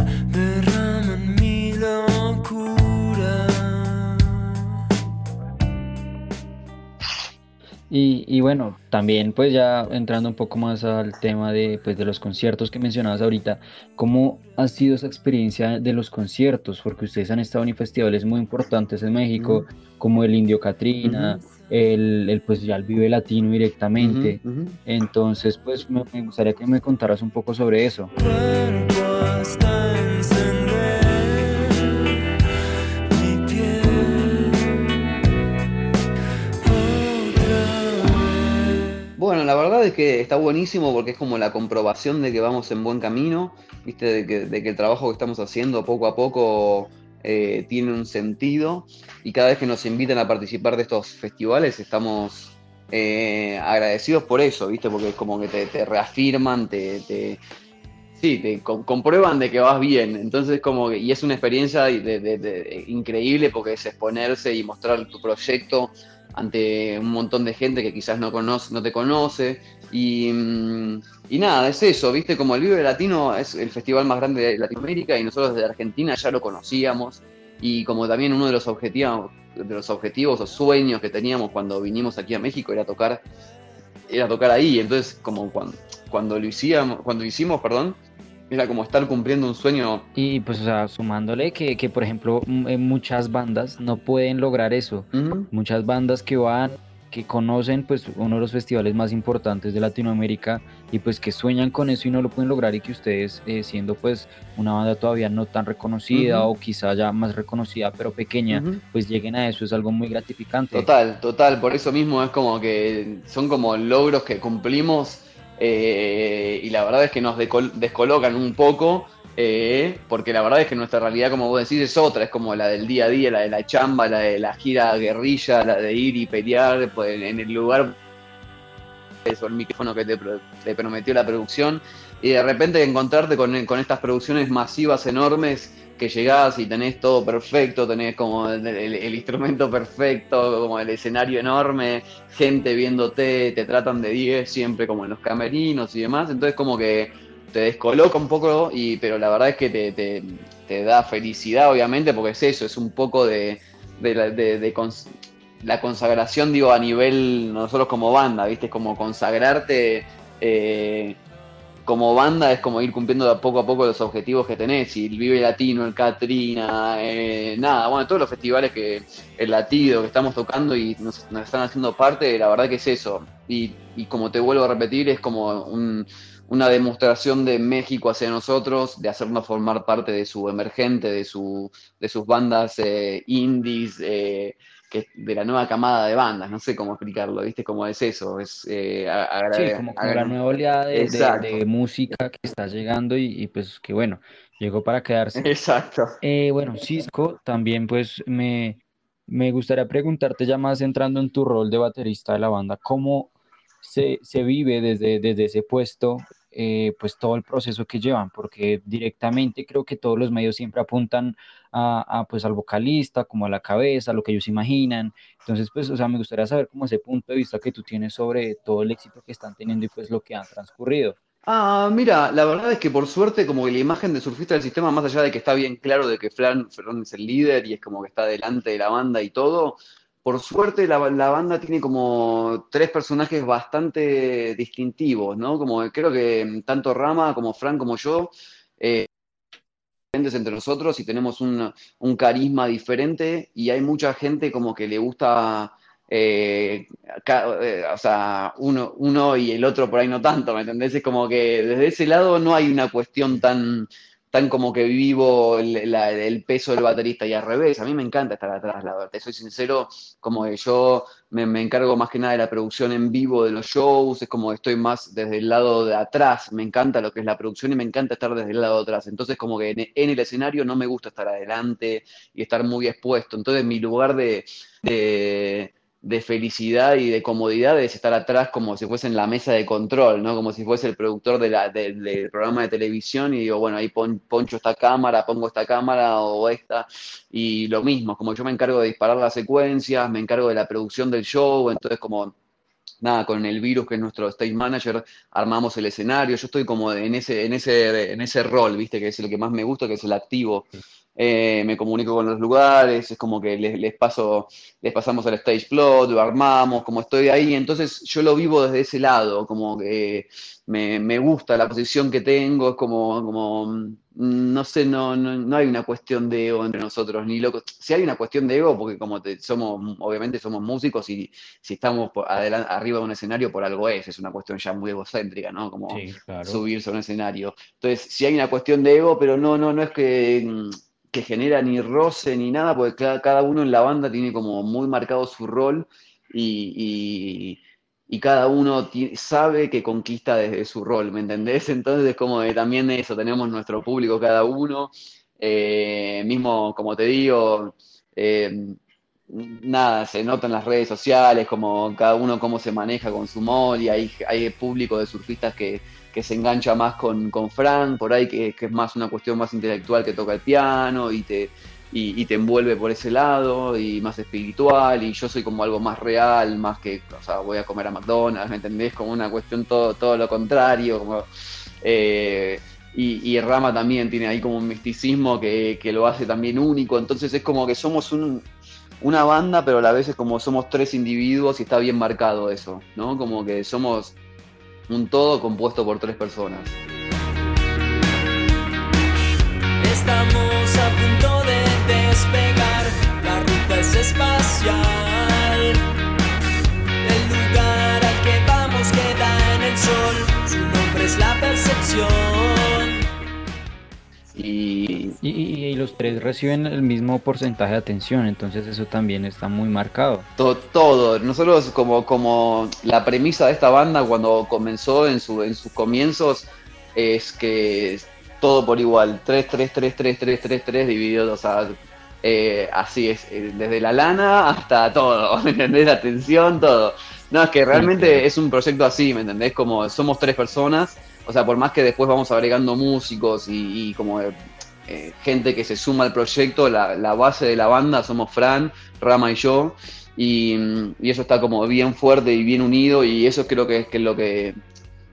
Y, y bueno, también pues ya entrando un poco más al tema de, pues, de los conciertos que mencionabas ahorita, ¿cómo ha sido esa experiencia de los conciertos? Porque ustedes han estado en festivales muy importantes en México, como el Indio Catrina, el, el, pues ya el Vive Latino directamente. Entonces, pues me, me gustaría que me contaras un poco sobre eso. Bueno, la verdad es que está buenísimo porque es como la comprobación de que vamos en buen camino, ¿viste? De que, el trabajo que estamos haciendo poco a poco eh, tiene un sentido y cada vez que nos invitan a participar de estos festivales estamos eh, agradecidos por eso, ¿viste? Porque es como que te, reafirman, te, sí, te com- comprueban de que vas bien. Entonces, como y es una experiencia increíble porque es exponerse y mostrar tu proyecto ante un montón de gente que quizás no, conoce, no te conoce. Y, mm, y nada, es eso, ¿viste? Como el Vive Latino es el festival más grande de Latinoamérica y nosotros desde Argentina ya lo conocíamos. Y como también uno de los objetivos, de los objetivos o sueños que teníamos cuando vinimos aquí a México era tocar, era tocar ahí. Entonces, como cuando, cuando lo hicíamos, cuando lo hicimos, perdón, era como estar cumpliendo un sueño. Y pues, o sea, sumándole que, que por ejemplo, eh, muchas bandas no pueden lograr eso. Muchas bandas que van, que conocen pues uno de los festivales más importantes de Latinoamérica y pues que sueñan con eso y no lo pueden lograr y que ustedes eh, siendo pues una banda todavía no tan reconocida o quizá ya más reconocida pero pequeña, pues lleguen a eso es algo muy gratificante. Total, total, por eso mismo es como que son como logros que cumplimos eh, y la verdad es que nos descolocan un poco, eh, porque la verdad es que nuestra realidad, como vos decís, es otra, es como la del día a día, la de la chamba, la de la gira guerrilla, la de ir y pelear pues, en el lugar, eso, el micrófono que te, te prometió la producción, y de repente encontrarte con, con estas producciones masivas enormes que llegás y tenés todo perfecto, tenés como el, instrumento perfecto, como el escenario enorme, gente viéndote, te tratan de 10 siempre como en los camerinos y demás, entonces como que te descoloca un poco, y, pero la verdad es que te, te- da felicidad obviamente porque es eso, es un poco de, de de- la consagración, digo, a nivel nosotros como banda, ¿viste? Como consagrarte eh, como banda es como ir cumpliendo poco a poco los objetivos que tenés, y el Vive Latino, el Catrina, eh, nada, bueno, todos los festivales que, el latido que estamos tocando y nos, nos están haciendo parte, la verdad que es eso. Y, y como te vuelvo a repetir, es como un- una demostración de México hacia nosotros, de hacernos formar parte de su emergente, de, su, de sus bandas eh, indies, eh, que, de la nueva camada de bandas, no sé cómo explicarlo, ¿viste? Como es eso, es eh, Sí, como, como la nueva oleada de, de- música que está llegando y, y, pues que bueno, llegó para quedarse. Exacto. Eh, bueno, Cisco, también pues me, me gustaría preguntarte ya más entrando en tu rol de baterista de la banda, ¿cómo se, se vive desde, desde ese puesto eh, pues todo el proceso que llevan? Porque directamente creo que todos los medios siempre apuntan a, pues al vocalista, como a la cabeza, lo que ellos imaginan. Entonces, pues, o sea, me gustaría saber como ese punto de vista que tú tienes sobre todo el éxito que están teniendo y pues lo que han transcurrido. Ah, mira, la verdad es que por suerte como que la imagen de surfista del sistema, más allá de que está bien claro de que Fran es el líder y es como que está delante de la banda y todo, por suerte la, la banda tiene como tres personajes bastante distintivos, ¿no? Como creo que tanto Rama como Fran como yo, eh, entre nosotros y tenemos un, un carisma diferente y hay mucha gente como que le gusta eh, eh, o sea, uno, uno y el otro por ahí no tanto, ¿me entendés? Es como que desde ese lado no hay una cuestión tan, tan como que vivo el, peso del baterista y al revés, a mí me encanta estar atrás, la verdad, te soy sincero, como que yo me, encargo más que nada de la producción en vivo de los shows, es como que estoy más desde el lado de atrás, me encanta lo que es la producción y me encanta estar desde el lado de atrás, entonces como que en, el escenario no me gusta estar adelante y estar muy expuesto, entonces mi lugar de, de felicidad y de comodidad es estar atrás como si fuese en la mesa de control, ¿no? Como si fuese el productor de la, de- del programa de televisión y digo, bueno, ahí pon- poncho esta cámara, pongo esta cámara o esta, y lo mismo, como yo me encargo de disparar las secuencias, me encargo de la producción del show, entonces como nada, con el virus que es nuestro stage manager, armamos el escenario, yo estoy como en ese, en ese, en ese rol, viste, que es el que más me gusta, que es el activo. eh, me comunico con los lugares, es como que les, les paso, les pasamos el stage plot, lo armamos, como estoy ahí, entonces yo lo vivo desde ese lado, como que me, me gusta la posición que tengo, es como, como no sé, no, no, no hay una cuestión de ego entre nosotros, ni loco. Si hay una cuestión de ego, porque como te, somos, obviamente somos músicos y si estamos por adelan- arriba de un escenario por algo es, es una cuestión ya muy egocéntrica, ¿no? Como Sí, claro. subirse a un escenario. Entonces, si hay una cuestión de ego, pero no, no, no es que, mm, que genera ni roce ni nada, porque cada, cada uno en la banda tiene como muy marcado su rol y, y- y cada uno sabe que conquista desde su rol, ¿me entendés? Entonces es como que también eso, tenemos nuestro público cada uno, eh, mismo como te digo, eh, nada, se nota en las redes sociales, como cada uno cómo se maneja con su mod, y hay, hay público de surfistas que, que se engancha más con, con Frank, por ahí que, que es más una cuestión más intelectual que toca el piano y te, y, te envuelve por ese lado, y más espiritual, y yo soy como algo más real, más que, o sea, voy a comer a McDonald's, ¿me entendés? Como una cuestión todo, todo lo contrario, como... eh, y, Rama también tiene ahí como un misticismo que, que lo hace también único, entonces es como que somos un, una banda, pero a la vez es como somos tres individuos y está bien marcado eso, ¿no? Como que somos un todo compuesto por tres personas. Estamos a punto de despegar, la ruta es espacial. El lugar al que vamos queda en el sol, su nombre es la percepción. Y, Y, y- los tres reciben el mismo porcentaje de atención, entonces eso también está muy marcado. To- todo. Nosotros como, como la premisa de esta banda cuando comenzó en, su, en sus comienzos es que todo por igual. 3, 3, 3, 3, 3, 3, 3 dividido, o sea, eh, así es, eh, desde la lana hasta todo, ¿me entendés? La atención, todo. No, es que realmente es un proyecto así, ¿me entendés? Como somos tres personas, o sea, por más que después vamos agregando músicos y, y como eh, gente que se suma al proyecto, la, la base de la banda somos Fran, Rama y yo, y, mm, y eso está como bien fuerte y bien unido, y eso creo que es, que es lo que,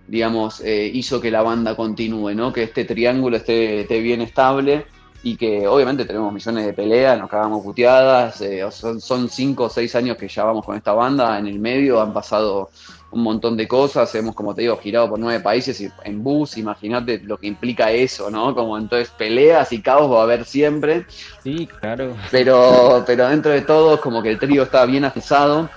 digamos, eh, hizo que la banda continúe, ¿no? Que este triángulo esté, esté bien estable y que obviamente tenemos millones de peleas, nos cagamos puteadas, eh, son, son cinco o seis años que ya vamos con esta banda, en el medio han pasado un montón de cosas, hemos, como te digo, girado por nueve países y en bus, imagínate lo que implica eso, ¿no? Como entonces peleas y caos va a haber siempre, Sí, claro. pero, pero dentro de todo, como que el trío está bien afianzado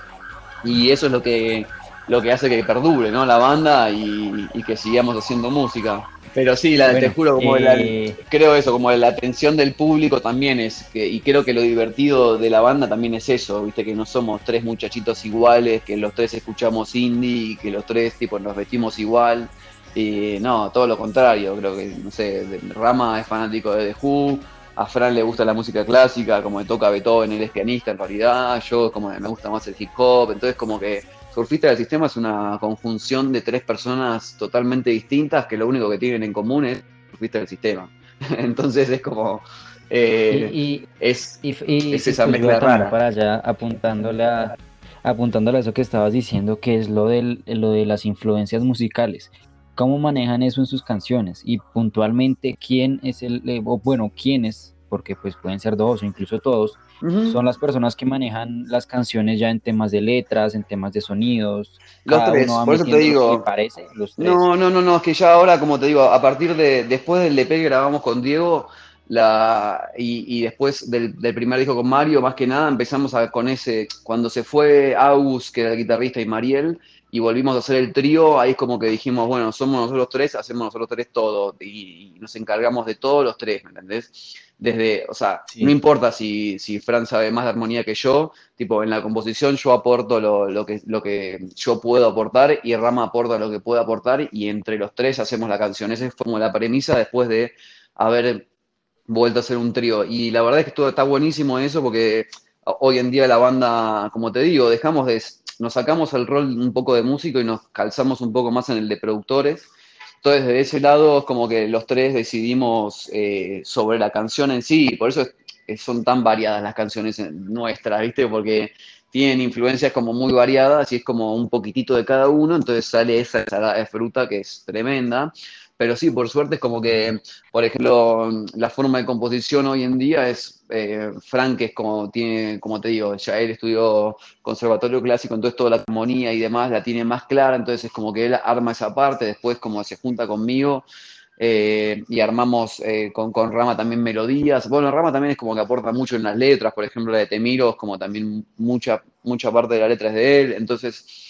y eso es lo que, lo que hace que perdure, ¿no? La banda y, y que sigamos haciendo música. Pero sí, la, te Bueno, juro, como la- eh, creo eso, como la atención del público también es, que, y creo que lo divertido de la banda también es eso, viste, que no somos tres muchachitos iguales, que los tres escuchamos indie, que los tres tipo nos vestimos igual, y no, todo lo contrario, creo que, no sé, Rama es fanático de The Who, a Fran le gusta la música clásica, como le toca Beethoven, él es pianista en realidad, yo como me gusta más el hip hop, entonces como que Surfista del Sistema es una conjunción de tres personas totalmente distintas que lo único que tienen en común es Surfista del Sistema. Entonces es como... eh, y, y- es, y- y- es esa mezcla rara. para allá apuntándole a, apuntándole a eso que estabas diciendo, que es lo, del, lo de las influencias musicales. ¿Cómo manejan eso en sus canciones? Y puntualmente, ¿quién es el, eh, o bueno, quiénes, porque pues pueden ser dos o incluso todos, Ujú. son las personas que manejan las canciones ya en temas de letras, en temas de sonidos? Los Cada tres, por eso te digo. parece, los tres. No, no, no, no, es que ya ahora, como te digo, a partir de, después del EP que grabamos con Diego, la, y, y después del, del primer disco con Mario, más que nada empezamos a, con ese, cuando se fue Agus, que era el guitarrista, y Mariel, y volvimos a hacer el trío, ahí es como que dijimos, bueno, somos nosotros tres, hacemos nosotros tres todo, y, y nos encargamos de todos los tres, ¿me entendés? Desde, o sea, Sí. no importa si, si Fran sabe más de armonía que yo, tipo, en la composición yo aporto lo, lo que, lo que yo puedo aportar y Rama aporta lo que puede aportar y entre los tres hacemos la canción. Esa fue como la premisa después de haber vuelto a hacer un trío. Y la verdad es que esto está buenísimo eso porque hoy en día la banda, como te digo, dejamos de, nos sacamos el rol un poco de músico y nos calzamos un poco más en el de productores. Entonces, de ese lado, es como que los tres decidimos eh, sobre la canción en sí, por eso es- es- son tan variadas las canciones nuestras, ¿viste? Porque tienen influencias como muy variadas y es como un poquitito de cada uno, entonces sale esa ensalada de fruta que es tremenda. Pero sí, por suerte es como que, por ejemplo, la forma de composición hoy en día es, eh, Frank es como tiene, como te digo, ya él estudió conservatorio clásico, entonces toda la armonía y demás la tiene más clara, entonces es como que él arma esa parte, después como se junta conmigo eh, y armamos eh, con, con, Rama también melodías. Bueno, Rama también es como que aporta mucho en las letras, por ejemplo, la de Temiro como también mucha, mucha parte de la letra es de él, entonces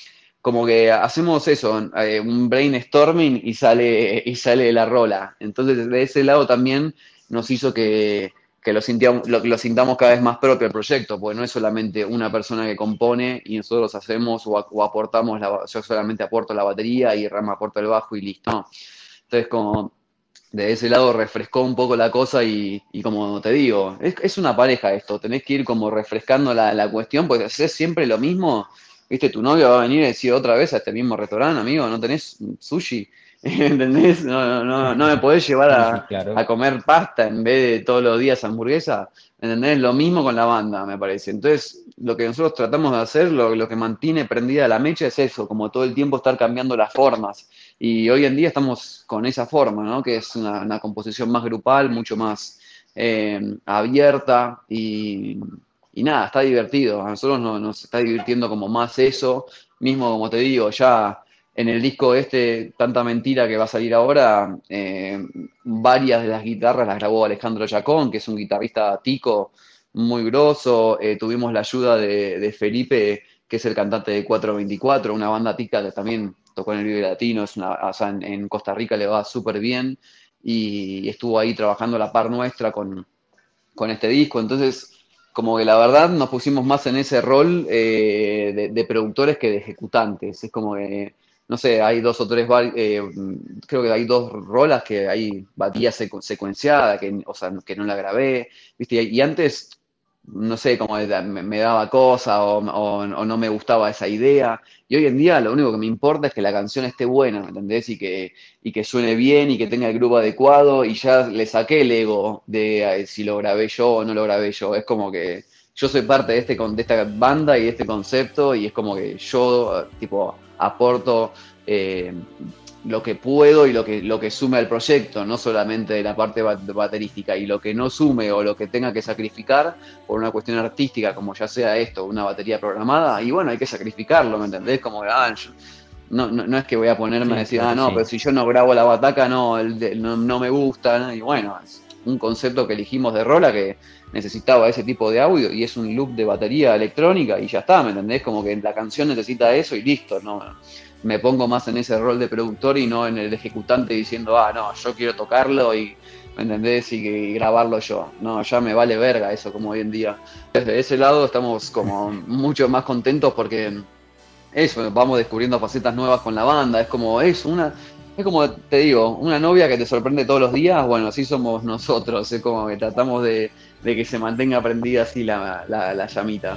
como que hacemos eso, eh, un brainstorming y sale, y sale la rola. Entonces, de ese lado también nos hizo que, que lo, sintamos, lo, sintamos cada vez más propio el proyecto, porque no es solamente una persona que compone y nosotros hacemos o, aportamos, la, yo solamente aporto la batería y Rama aporta el bajo y listo. Entonces, como de ese lado refrescó un poco la cosa y, como te digo, es, es, una pareja esto, tenés que ir como refrescando la, la cuestión, porque hacer siempre lo mismo, viste, tu novio va a venir y decir otra vez a este mismo restaurante, amigo, ¿no tenés sushi? ¿Entendés? No, no, no me podés llevar a, claro. a comer pasta en vez de todos los días hamburguesa. ¿Entendés? Lo mismo con la banda, me parece. Entonces, lo que nosotros tratamos de hacer, lo, lo que mantiene prendida la mecha es eso, como todo el tiempo estar cambiando las formas. Y hoy en día estamos con esa forma, ¿no? Que es una, una composición más grupal, mucho más eh, abierta y, y nada, está divertido. A nosotros nos, está divirtiendo como más eso. Mismo, como te digo, ya en el disco este, Tanta Mentira que va a salir ahora, eh, varias de las guitarras las grabó Alejandro Chacón, que es un guitarrista tico muy grosso. Eh, tuvimos la ayuda de, Felipe, que es el cantante de 424, una banda tica que también tocó en el Vive Latino, es una, o sea, en, Costa Rica le va súper bien y estuvo ahí trabajando la par nuestra con, con este disco. Entonces, como que la verdad nos pusimos más en ese rol eh, de, productores que de ejecutantes. Es como que no sé, hay dos o tres, eh, creo que hay dos rolas que hay batía secu secuenciada, que, o sea, que no la grabé, ¿viste? Y antes, no sé, como me, daba cosa o, o, o, no me gustaba esa idea. Y hoy en día lo único que me importa es que la canción esté buena, ¿me entendés? Y que, y que suene bien y que tenga el grupo adecuado y ya le saqué el ego de eh, si lo grabé yo o no lo grabé yo. Es como que yo soy parte de, este, de esta banda y de este concepto y es como que yo, tipo aporto eh, lo que puedo y lo que, lo que sume al proyecto, no solamente de la parte baterística, y lo que no sume o lo que tenga que sacrificar por una cuestión artística, como ya sea esto, una batería programada, y bueno, hay que sacrificarlo, ¿me entendés? Como ah, yo, no, no, no, es que voy a ponerme sí, a decir, ah, no, sí. pero si yo no grabo la bataca, no, el, no, no, me gusta, ¿no? y bueno, es un concepto que elegimos de Rola que necesitaba ese tipo de audio y es un loop de batería electrónica y ya está, ¿me entendés? Como que la canción necesita eso y listo, ¿no? Me pongo más en ese rol de productor y no en el ejecutante diciendo, ah, no, yo quiero tocarlo y, ¿me entendés? Y, grabarlo yo. No, ya me vale verga eso como hoy en día. Desde ese lado estamos como mucho más contentos porque eso, vamos descubriendo facetas nuevas con la banda, es como, es una, es como te digo, una novia que te sorprende todos los días, bueno, así somos nosotros, es como que tratamos de, de que se mantenga prendida así la, la, la llamita.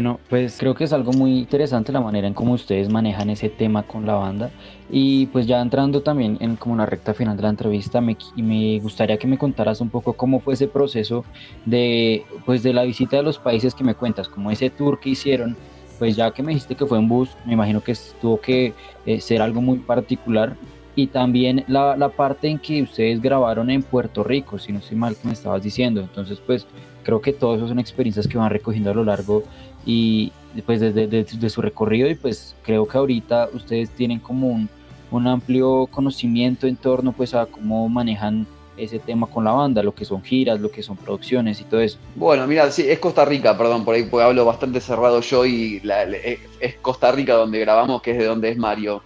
Bueno, pues creo que es algo muy interesante la manera en cómo ustedes manejan ese tema con la banda. Y pues ya entrando también en como una recta final de la entrevista me, me gustaría que me contaras un poco cómo fue ese proceso de pues de la visita de los países que me cuentas, como ese tour que hicieron, pues ya que me dijiste que fue en bus, me imagino que tuvo que eh, ser algo muy particular. Y también la, la, parte en que ustedes grabaron en Puerto Rico, si no estoy mal que me estabas diciendo, entonces pues creo que todas son experiencias que van recogiendo a lo largo y pues desde de, de su recorrido y pues creo que ahorita ustedes tienen como un, un, amplio conocimiento en torno pues a cómo manejan ese tema con la banda, lo que son giras, lo que son producciones y todo eso. Bueno, mira, sí, es Costa Rica, perdón, por ahí porque hablo bastante cerrado yo y la, es Costa Rica donde grabamos, que es de donde es Mario,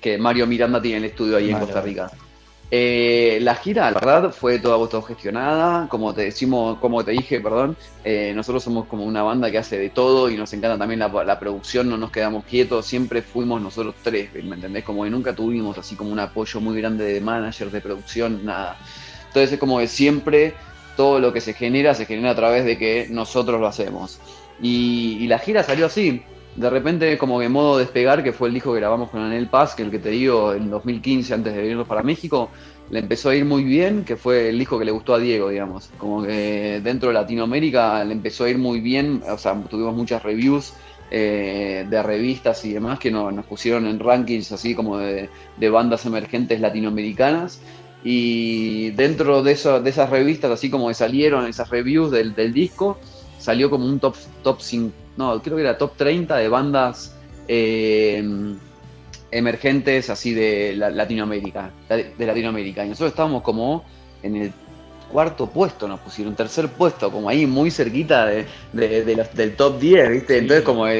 que Mario Miranda tiene el estudio ahí en Costa Rica. Eh, la gira, la verdad, fue toda autogestionada, como te decimos, como te dije, perdón, eh, nosotros somos como una banda que hace de todo y nos encanta también la, producción, no nos quedamos quietos, siempre fuimos nosotros tres, ¿me entendés? Como que nunca tuvimos así como un apoyo muy grande de manager, de producción, nada. Entonces es como que siempre todo lo que se genera se genera a través de que nosotros lo hacemos. Y la gira salió así. De repente, como que modo despegar, que fue el disco que grabamos con Anel Paz, que el que te digo en 2015, antes de venirnos para México, le empezó a ir muy bien, que fue el disco que le gustó a Diego, digamos. Como que dentro de Latinoamérica le empezó a ir muy bien, o sea, tuvimos muchas reviews eh, de revistas y demás que nos, pusieron en rankings así como de, bandas emergentes latinoamericanas. Y dentro de, eso, de esas revistas, así como que salieron esas reviews del, del disco, salió como un top, top 5, no, creo que era top 30 de bandas eh, emergentes así de la- Latinoamérica, de Latinoamérica. Y nosotros estábamos como en el cuarto puesto, nos pusieron tercer puesto, como ahí muy cerquita de, de- de los- del top 10, ¿viste? Entonces como a-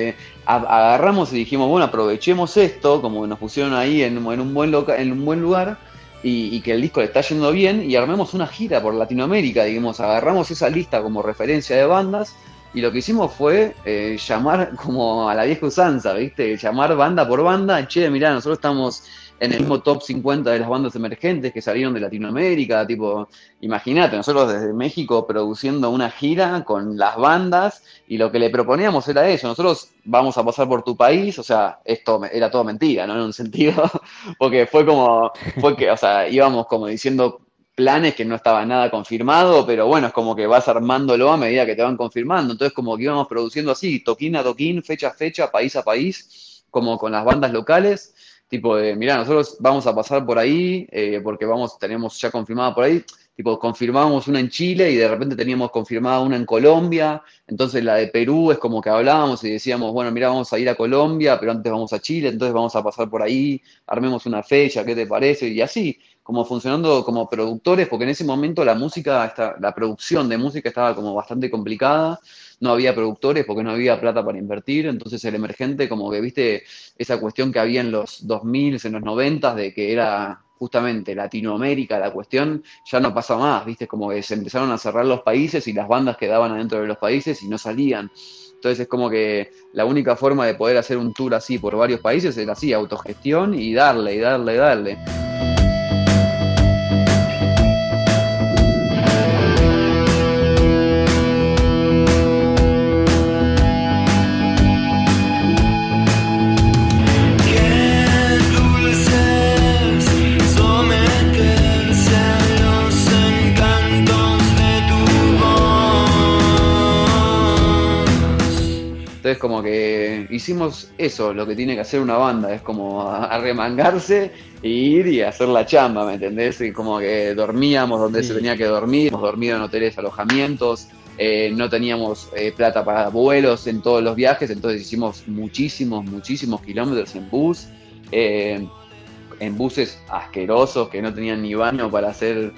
agarramos y dijimos, bueno, aprovechemos esto, como nos pusieron ahí en, en un, buen loca- en un buen lugar. Y, y que el disco le está yendo bien y armemos una gira por Latinoamérica, digamos, agarramos esa lista como referencia de bandas y lo que hicimos fue eh, llamar como a la vieja usanza, ¿viste? Llamar banda por banda. Che, mirá, nosotros estamos en el mismo top 50 de las bandas emergentes que salieron de Latinoamérica. Tipo, imagínate, nosotros desde México produciendo una gira con las bandas y lo que le proponíamos era eso. Nosotros vamos a pasar por tu país, o sea, esto era todo mentira, ¿no? En un sentido, porque fue como, fue que, o sea, íbamos como diciendo planes que no estaba nada confirmado, pero bueno, es como que vas armándolo a medida que te van confirmando. Entonces, como que íbamos produciendo así, toquín a toquín, fecha a fecha, país a país, como con las bandas locales, tipo de, mirá, nosotros vamos a pasar por ahí, eh, porque vamos, tenemos ya confirmada por ahí, tipo, confirmábamos una en Chile y de repente teníamos confirmada una en Colombia, entonces la de Perú es como que hablábamos y decíamos, bueno, mira, vamos a ir a Colombia, pero antes vamos a Chile, entonces vamos a pasar por ahí, armemos una fecha, ¿qué te parece? Y así, como funcionando como productores, porque en ese momento la música, está, la producción de música estaba como bastante complicada, no había productores porque no había plata para invertir, entonces el emergente como que, viste, esa cuestión que había en los 2000, en los 90, de que era justamente Latinoamérica la cuestión, ya no pasa más, viste, como que se empezaron a cerrar los países y las bandas quedaban adentro de los países y no salían. Entonces es como que la única forma de poder hacer un tour así por varios países era así, autogestión y darle, y darle, darle. Como que hicimos eso, lo que tiene que hacer una banda, es como arremangarse e ir y hacer la chamba, ¿me entendés? Y como que dormíamos donde se tenía que dormir, hemos dormido en hoteles, alojamientos, eh, no teníamos eh, plata para vuelos en todos los viajes, entonces hicimos muchísimos, muchísimos kilómetros en bus, eh, en buses asquerosos que no tenían ni baño para hacer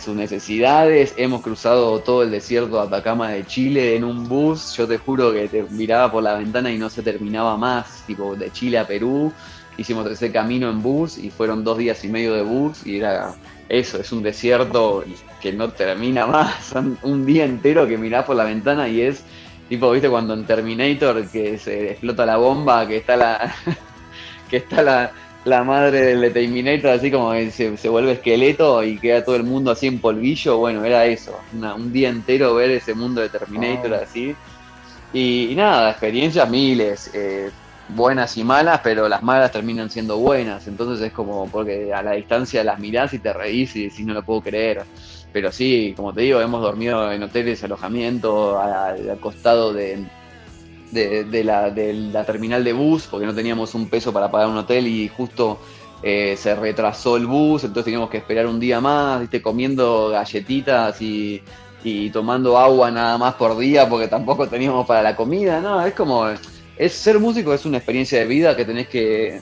sus necesidades. Hemos cruzado todo el desierto de Atacama de Chile en un bus. Yo te juro que te miraba por la ventana y no se terminaba más, tipo de Chile a Perú. Hicimos ese camino en bus y fueron dos días y medio de bus y era eso, es un desierto que no termina más. Son un día entero que mirás por la ventana y es tipo, viste, cuando en Terminator que se explota la bomba, que está la que está la, la madre del de Terminator así como que se, se vuelve esqueleto y queda todo el mundo así en polvillo, bueno, era eso, una- un día entero ver ese mundo de Terminator Oh. así. Y, y nada, experiencias miles, eh, buenas y malas, pero las malas terminan siendo buenas, entonces es como porque a la distancia las mirás y te reís y decís no lo puedo creer. Pero sí, como te digo, hemos dormido en hoteles, alojamiento, al, al costado de, de, la, la terminal de bus, porque no teníamos un peso para pagar un hotel y justo eh, se retrasó el bus, entonces teníamos que esperar un día más, ¿viste? comiendo galletitas y, y tomando agua nada más por día, porque tampoco teníamos para la comida, ¿no? Es como, es ser músico es una experiencia de vida que tenés que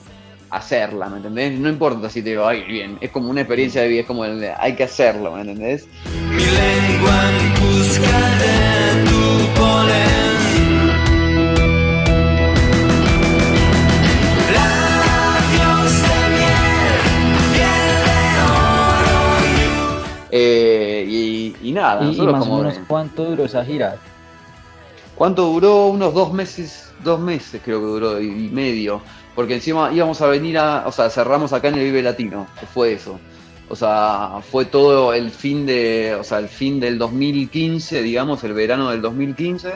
hacerla, ¿me entendés? No importa si te digo, ay, bien, es como una experiencia de vida, es como, hay que hacerlo, ¿me entendés? Mi lengua en busca Eh, y, y nada, Y, o como... menos, ¿cuánto duró esa gira? ¿Cuánto duró? Unos dos meses, dos meses creo que duró y medio. Porque encima íbamos a venir a, o sea, cerramos acá en el Vive Latino, que fue eso. O sea, fue todo el fin de, o sea, el fin del 2015, digamos, el verano del 2015.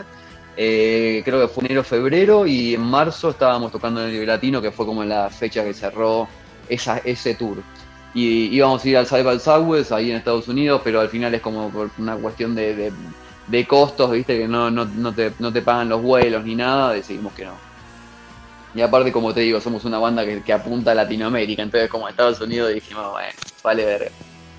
Eh, creo que fue enero, febrero y en marzo estábamos tocando en el Libratino, que fue como la fecha que cerró esa, ese tour. Y íbamos a ir al Side by Southwest ahí en Estados Unidos, pero al final es como por una cuestión de, costos, viste, que no, no, te, no te pagan los vuelos ni nada, decidimos que no. Y aparte, como te digo, somos una banda que, apunta a Latinoamérica, entonces como Estados Unidos dijimos, bueno, vale ver.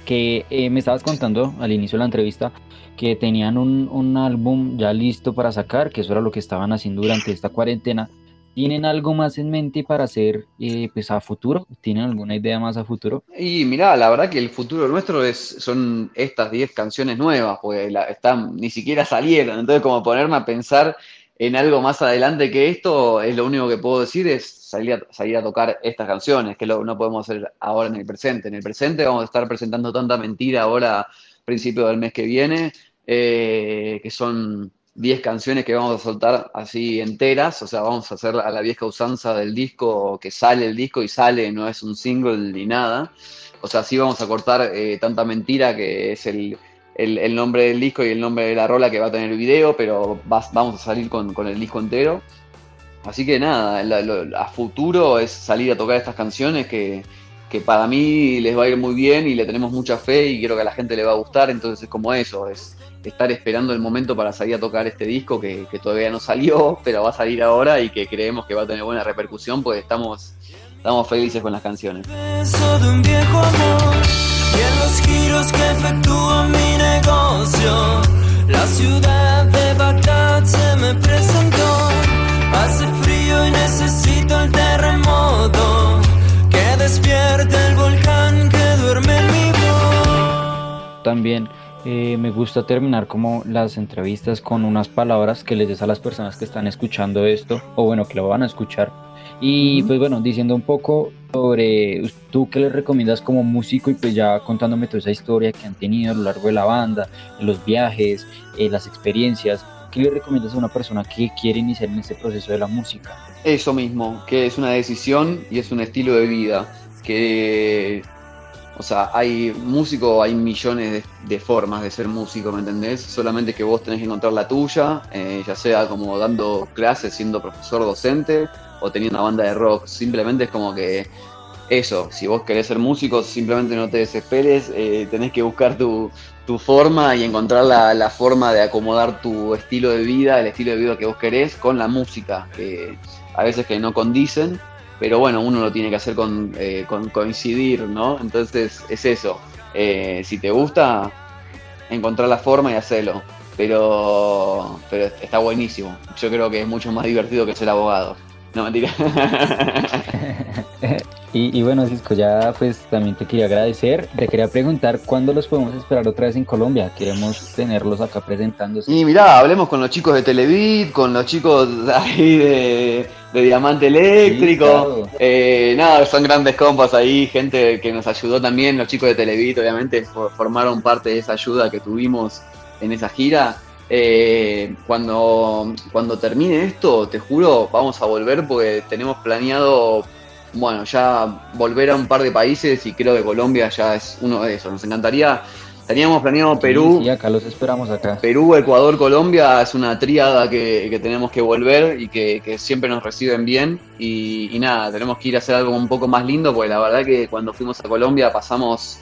Que eh, me estabas contando al inicio de la entrevista que tenían un, un álbum ya listo para sacar, que eso era lo que estaban haciendo durante esta cuarentena. ¿Tienen algo más en mente para hacer eh, pues a futuro? ¿Tienen alguna idea más a futuro? Y mirá, la verdad que el futuro nuestro es, son estas 10 canciones nuevas, porque están, ni siquiera salieron, entonces como ponerme a pensar en algo más adelante que esto, es lo único que puedo decir es salir a, a tocar estas canciones, que lo, no podemos hacer ahora en el presente. En el presente vamos a estar presentando tanta mentira ahora, principio del mes que viene, eh, que son 10 canciones que vamos a soltar así enteras, o sea, vamos a hacer a la vieja usanza del disco, que sale el disco y sale, no es un single ni nada. O sea, sí vamos a cortar eh, tanta mentira que es el, el, nombre del disco y el nombre de la rola que va a tener el video, pero va, vamos a salir con, con, el disco entero. Así que nada, la, a futuro es salir a tocar estas canciones que, que para mí les va a ir muy bien y le tenemos mucha fe y quiero que a la gente le va a gustar, entonces es como eso, es estar esperando el momento para salir a tocar este disco que, todavía no salió, pero va a salir ahora y que creemos que va a tener buena repercusión, pues estamos, estamos felices con las canciones. Que despierte el volcán que duerme en mi voz. También eh, me gusta terminar como las entrevistas con unas palabras que les des a las personas que están escuchando esto, o bueno, que lo van a escuchar. Y pues bueno, diciendo un poco sobre tú qué les recomiendas como músico y pues ya contándome toda esa historia que han tenido a lo largo de la banda, los viajes, eh, las experiencias, ¿qué le recomiendas a una persona que quiere iniciar en este proceso de la música? Eso mismo, que es una decisión y es un estilo de vida, que o sea, hay músico, hay millones de, formas de ser músico, ¿me entendés? Solamente que vos tenés que encontrar la tuya, eh, ya sea como dando clases, siendo profesor docente o teniendo una banda de rock. Simplemente es como que eso, si vos querés ser músico, simplemente no te desesperes, eh, tenés que buscar tu, tu forma y encontrar la, la, forma de acomodar tu estilo de vida, el estilo de vida que vos querés con la música, que a veces que no condicen pero bueno, uno lo tiene que hacer con, eh, con coincidir, ¿no? Entonces es eso. Eh, si te gusta, encontrar la forma y hacerlo. Pero, pero está buenísimo. Yo creo que es mucho más divertido que ser abogado. No, mentira. y, y, bueno, Cisco, ya pues también te quería agradecer. Te quería preguntar cuándo los podemos esperar otra vez en Colombia. Queremos tenerlos acá presentándose. Y mirá, hablemos con los chicos de Televid, con los chicos ahí de, de Diamante Eléctrico. Sí, eh, nada, son grandes compas ahí, gente que nos ayudó también. Los chicos de Televid, obviamente, formaron parte de esa ayuda que tuvimos en esa gira. Eh, cuando, cuando termine esto, te juro, vamos a volver porque tenemos planeado, bueno, ya volver a un par de países y creo que Colombia ya es uno de esos. Nos encantaría, teníamos planeado Perú. Sí, sí acá los esperamos acá. Perú, Ecuador, Colombia es una tríada que, que tenemos que volver y que, que siempre nos reciben bien. Y, y nada, tenemos que ir a hacer algo un poco más lindo porque la verdad que cuando fuimos a Colombia pasamos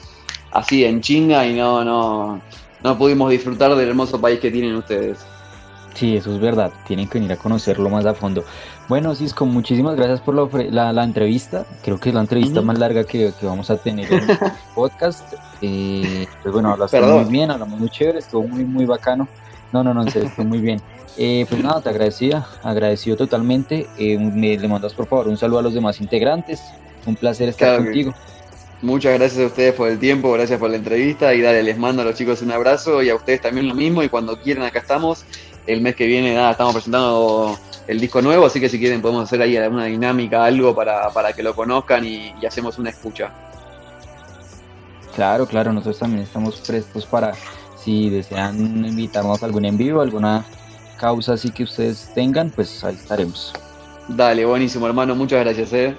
así en chinga y no, no no pudimos disfrutar del hermoso país que tienen ustedes. Sí, eso es verdad, tienen que venir a conocerlo más a fondo. Bueno, Cisco, muchísimas gracias por la, la, la entrevista. Creo que es la entrevista uh -huh. más larga que, que, vamos a tener en el podcast. Eh, pues bueno, hablaste muy bien, hablamos muy chévere, estuvo muy, muy bacano. No, no, no, en serio, estuvo muy bien. Eh, pues nada, te agradecía, agradecido totalmente. Eh, me, le mandas por favor un saludo a los demás integrantes. Un placer estar claro contigo. Que... Muchas gracias a ustedes por el tiempo, gracias por la entrevista y dale, les mando a los chicos un abrazo y a ustedes también lo mismo y cuando quieran acá estamos. El mes que viene nada, estamos presentando el disco nuevo, así que si quieren podemos hacer ahí alguna dinámica, algo para, para que lo conozcan y, y, hacemos una escucha. Claro, claro, nosotros también estamos prestos para si desean invitarnos a algún en vivo, alguna causa así que ustedes tengan, pues ahí estaremos. Dale, buenísimo hermano, muchas gracias. Eh.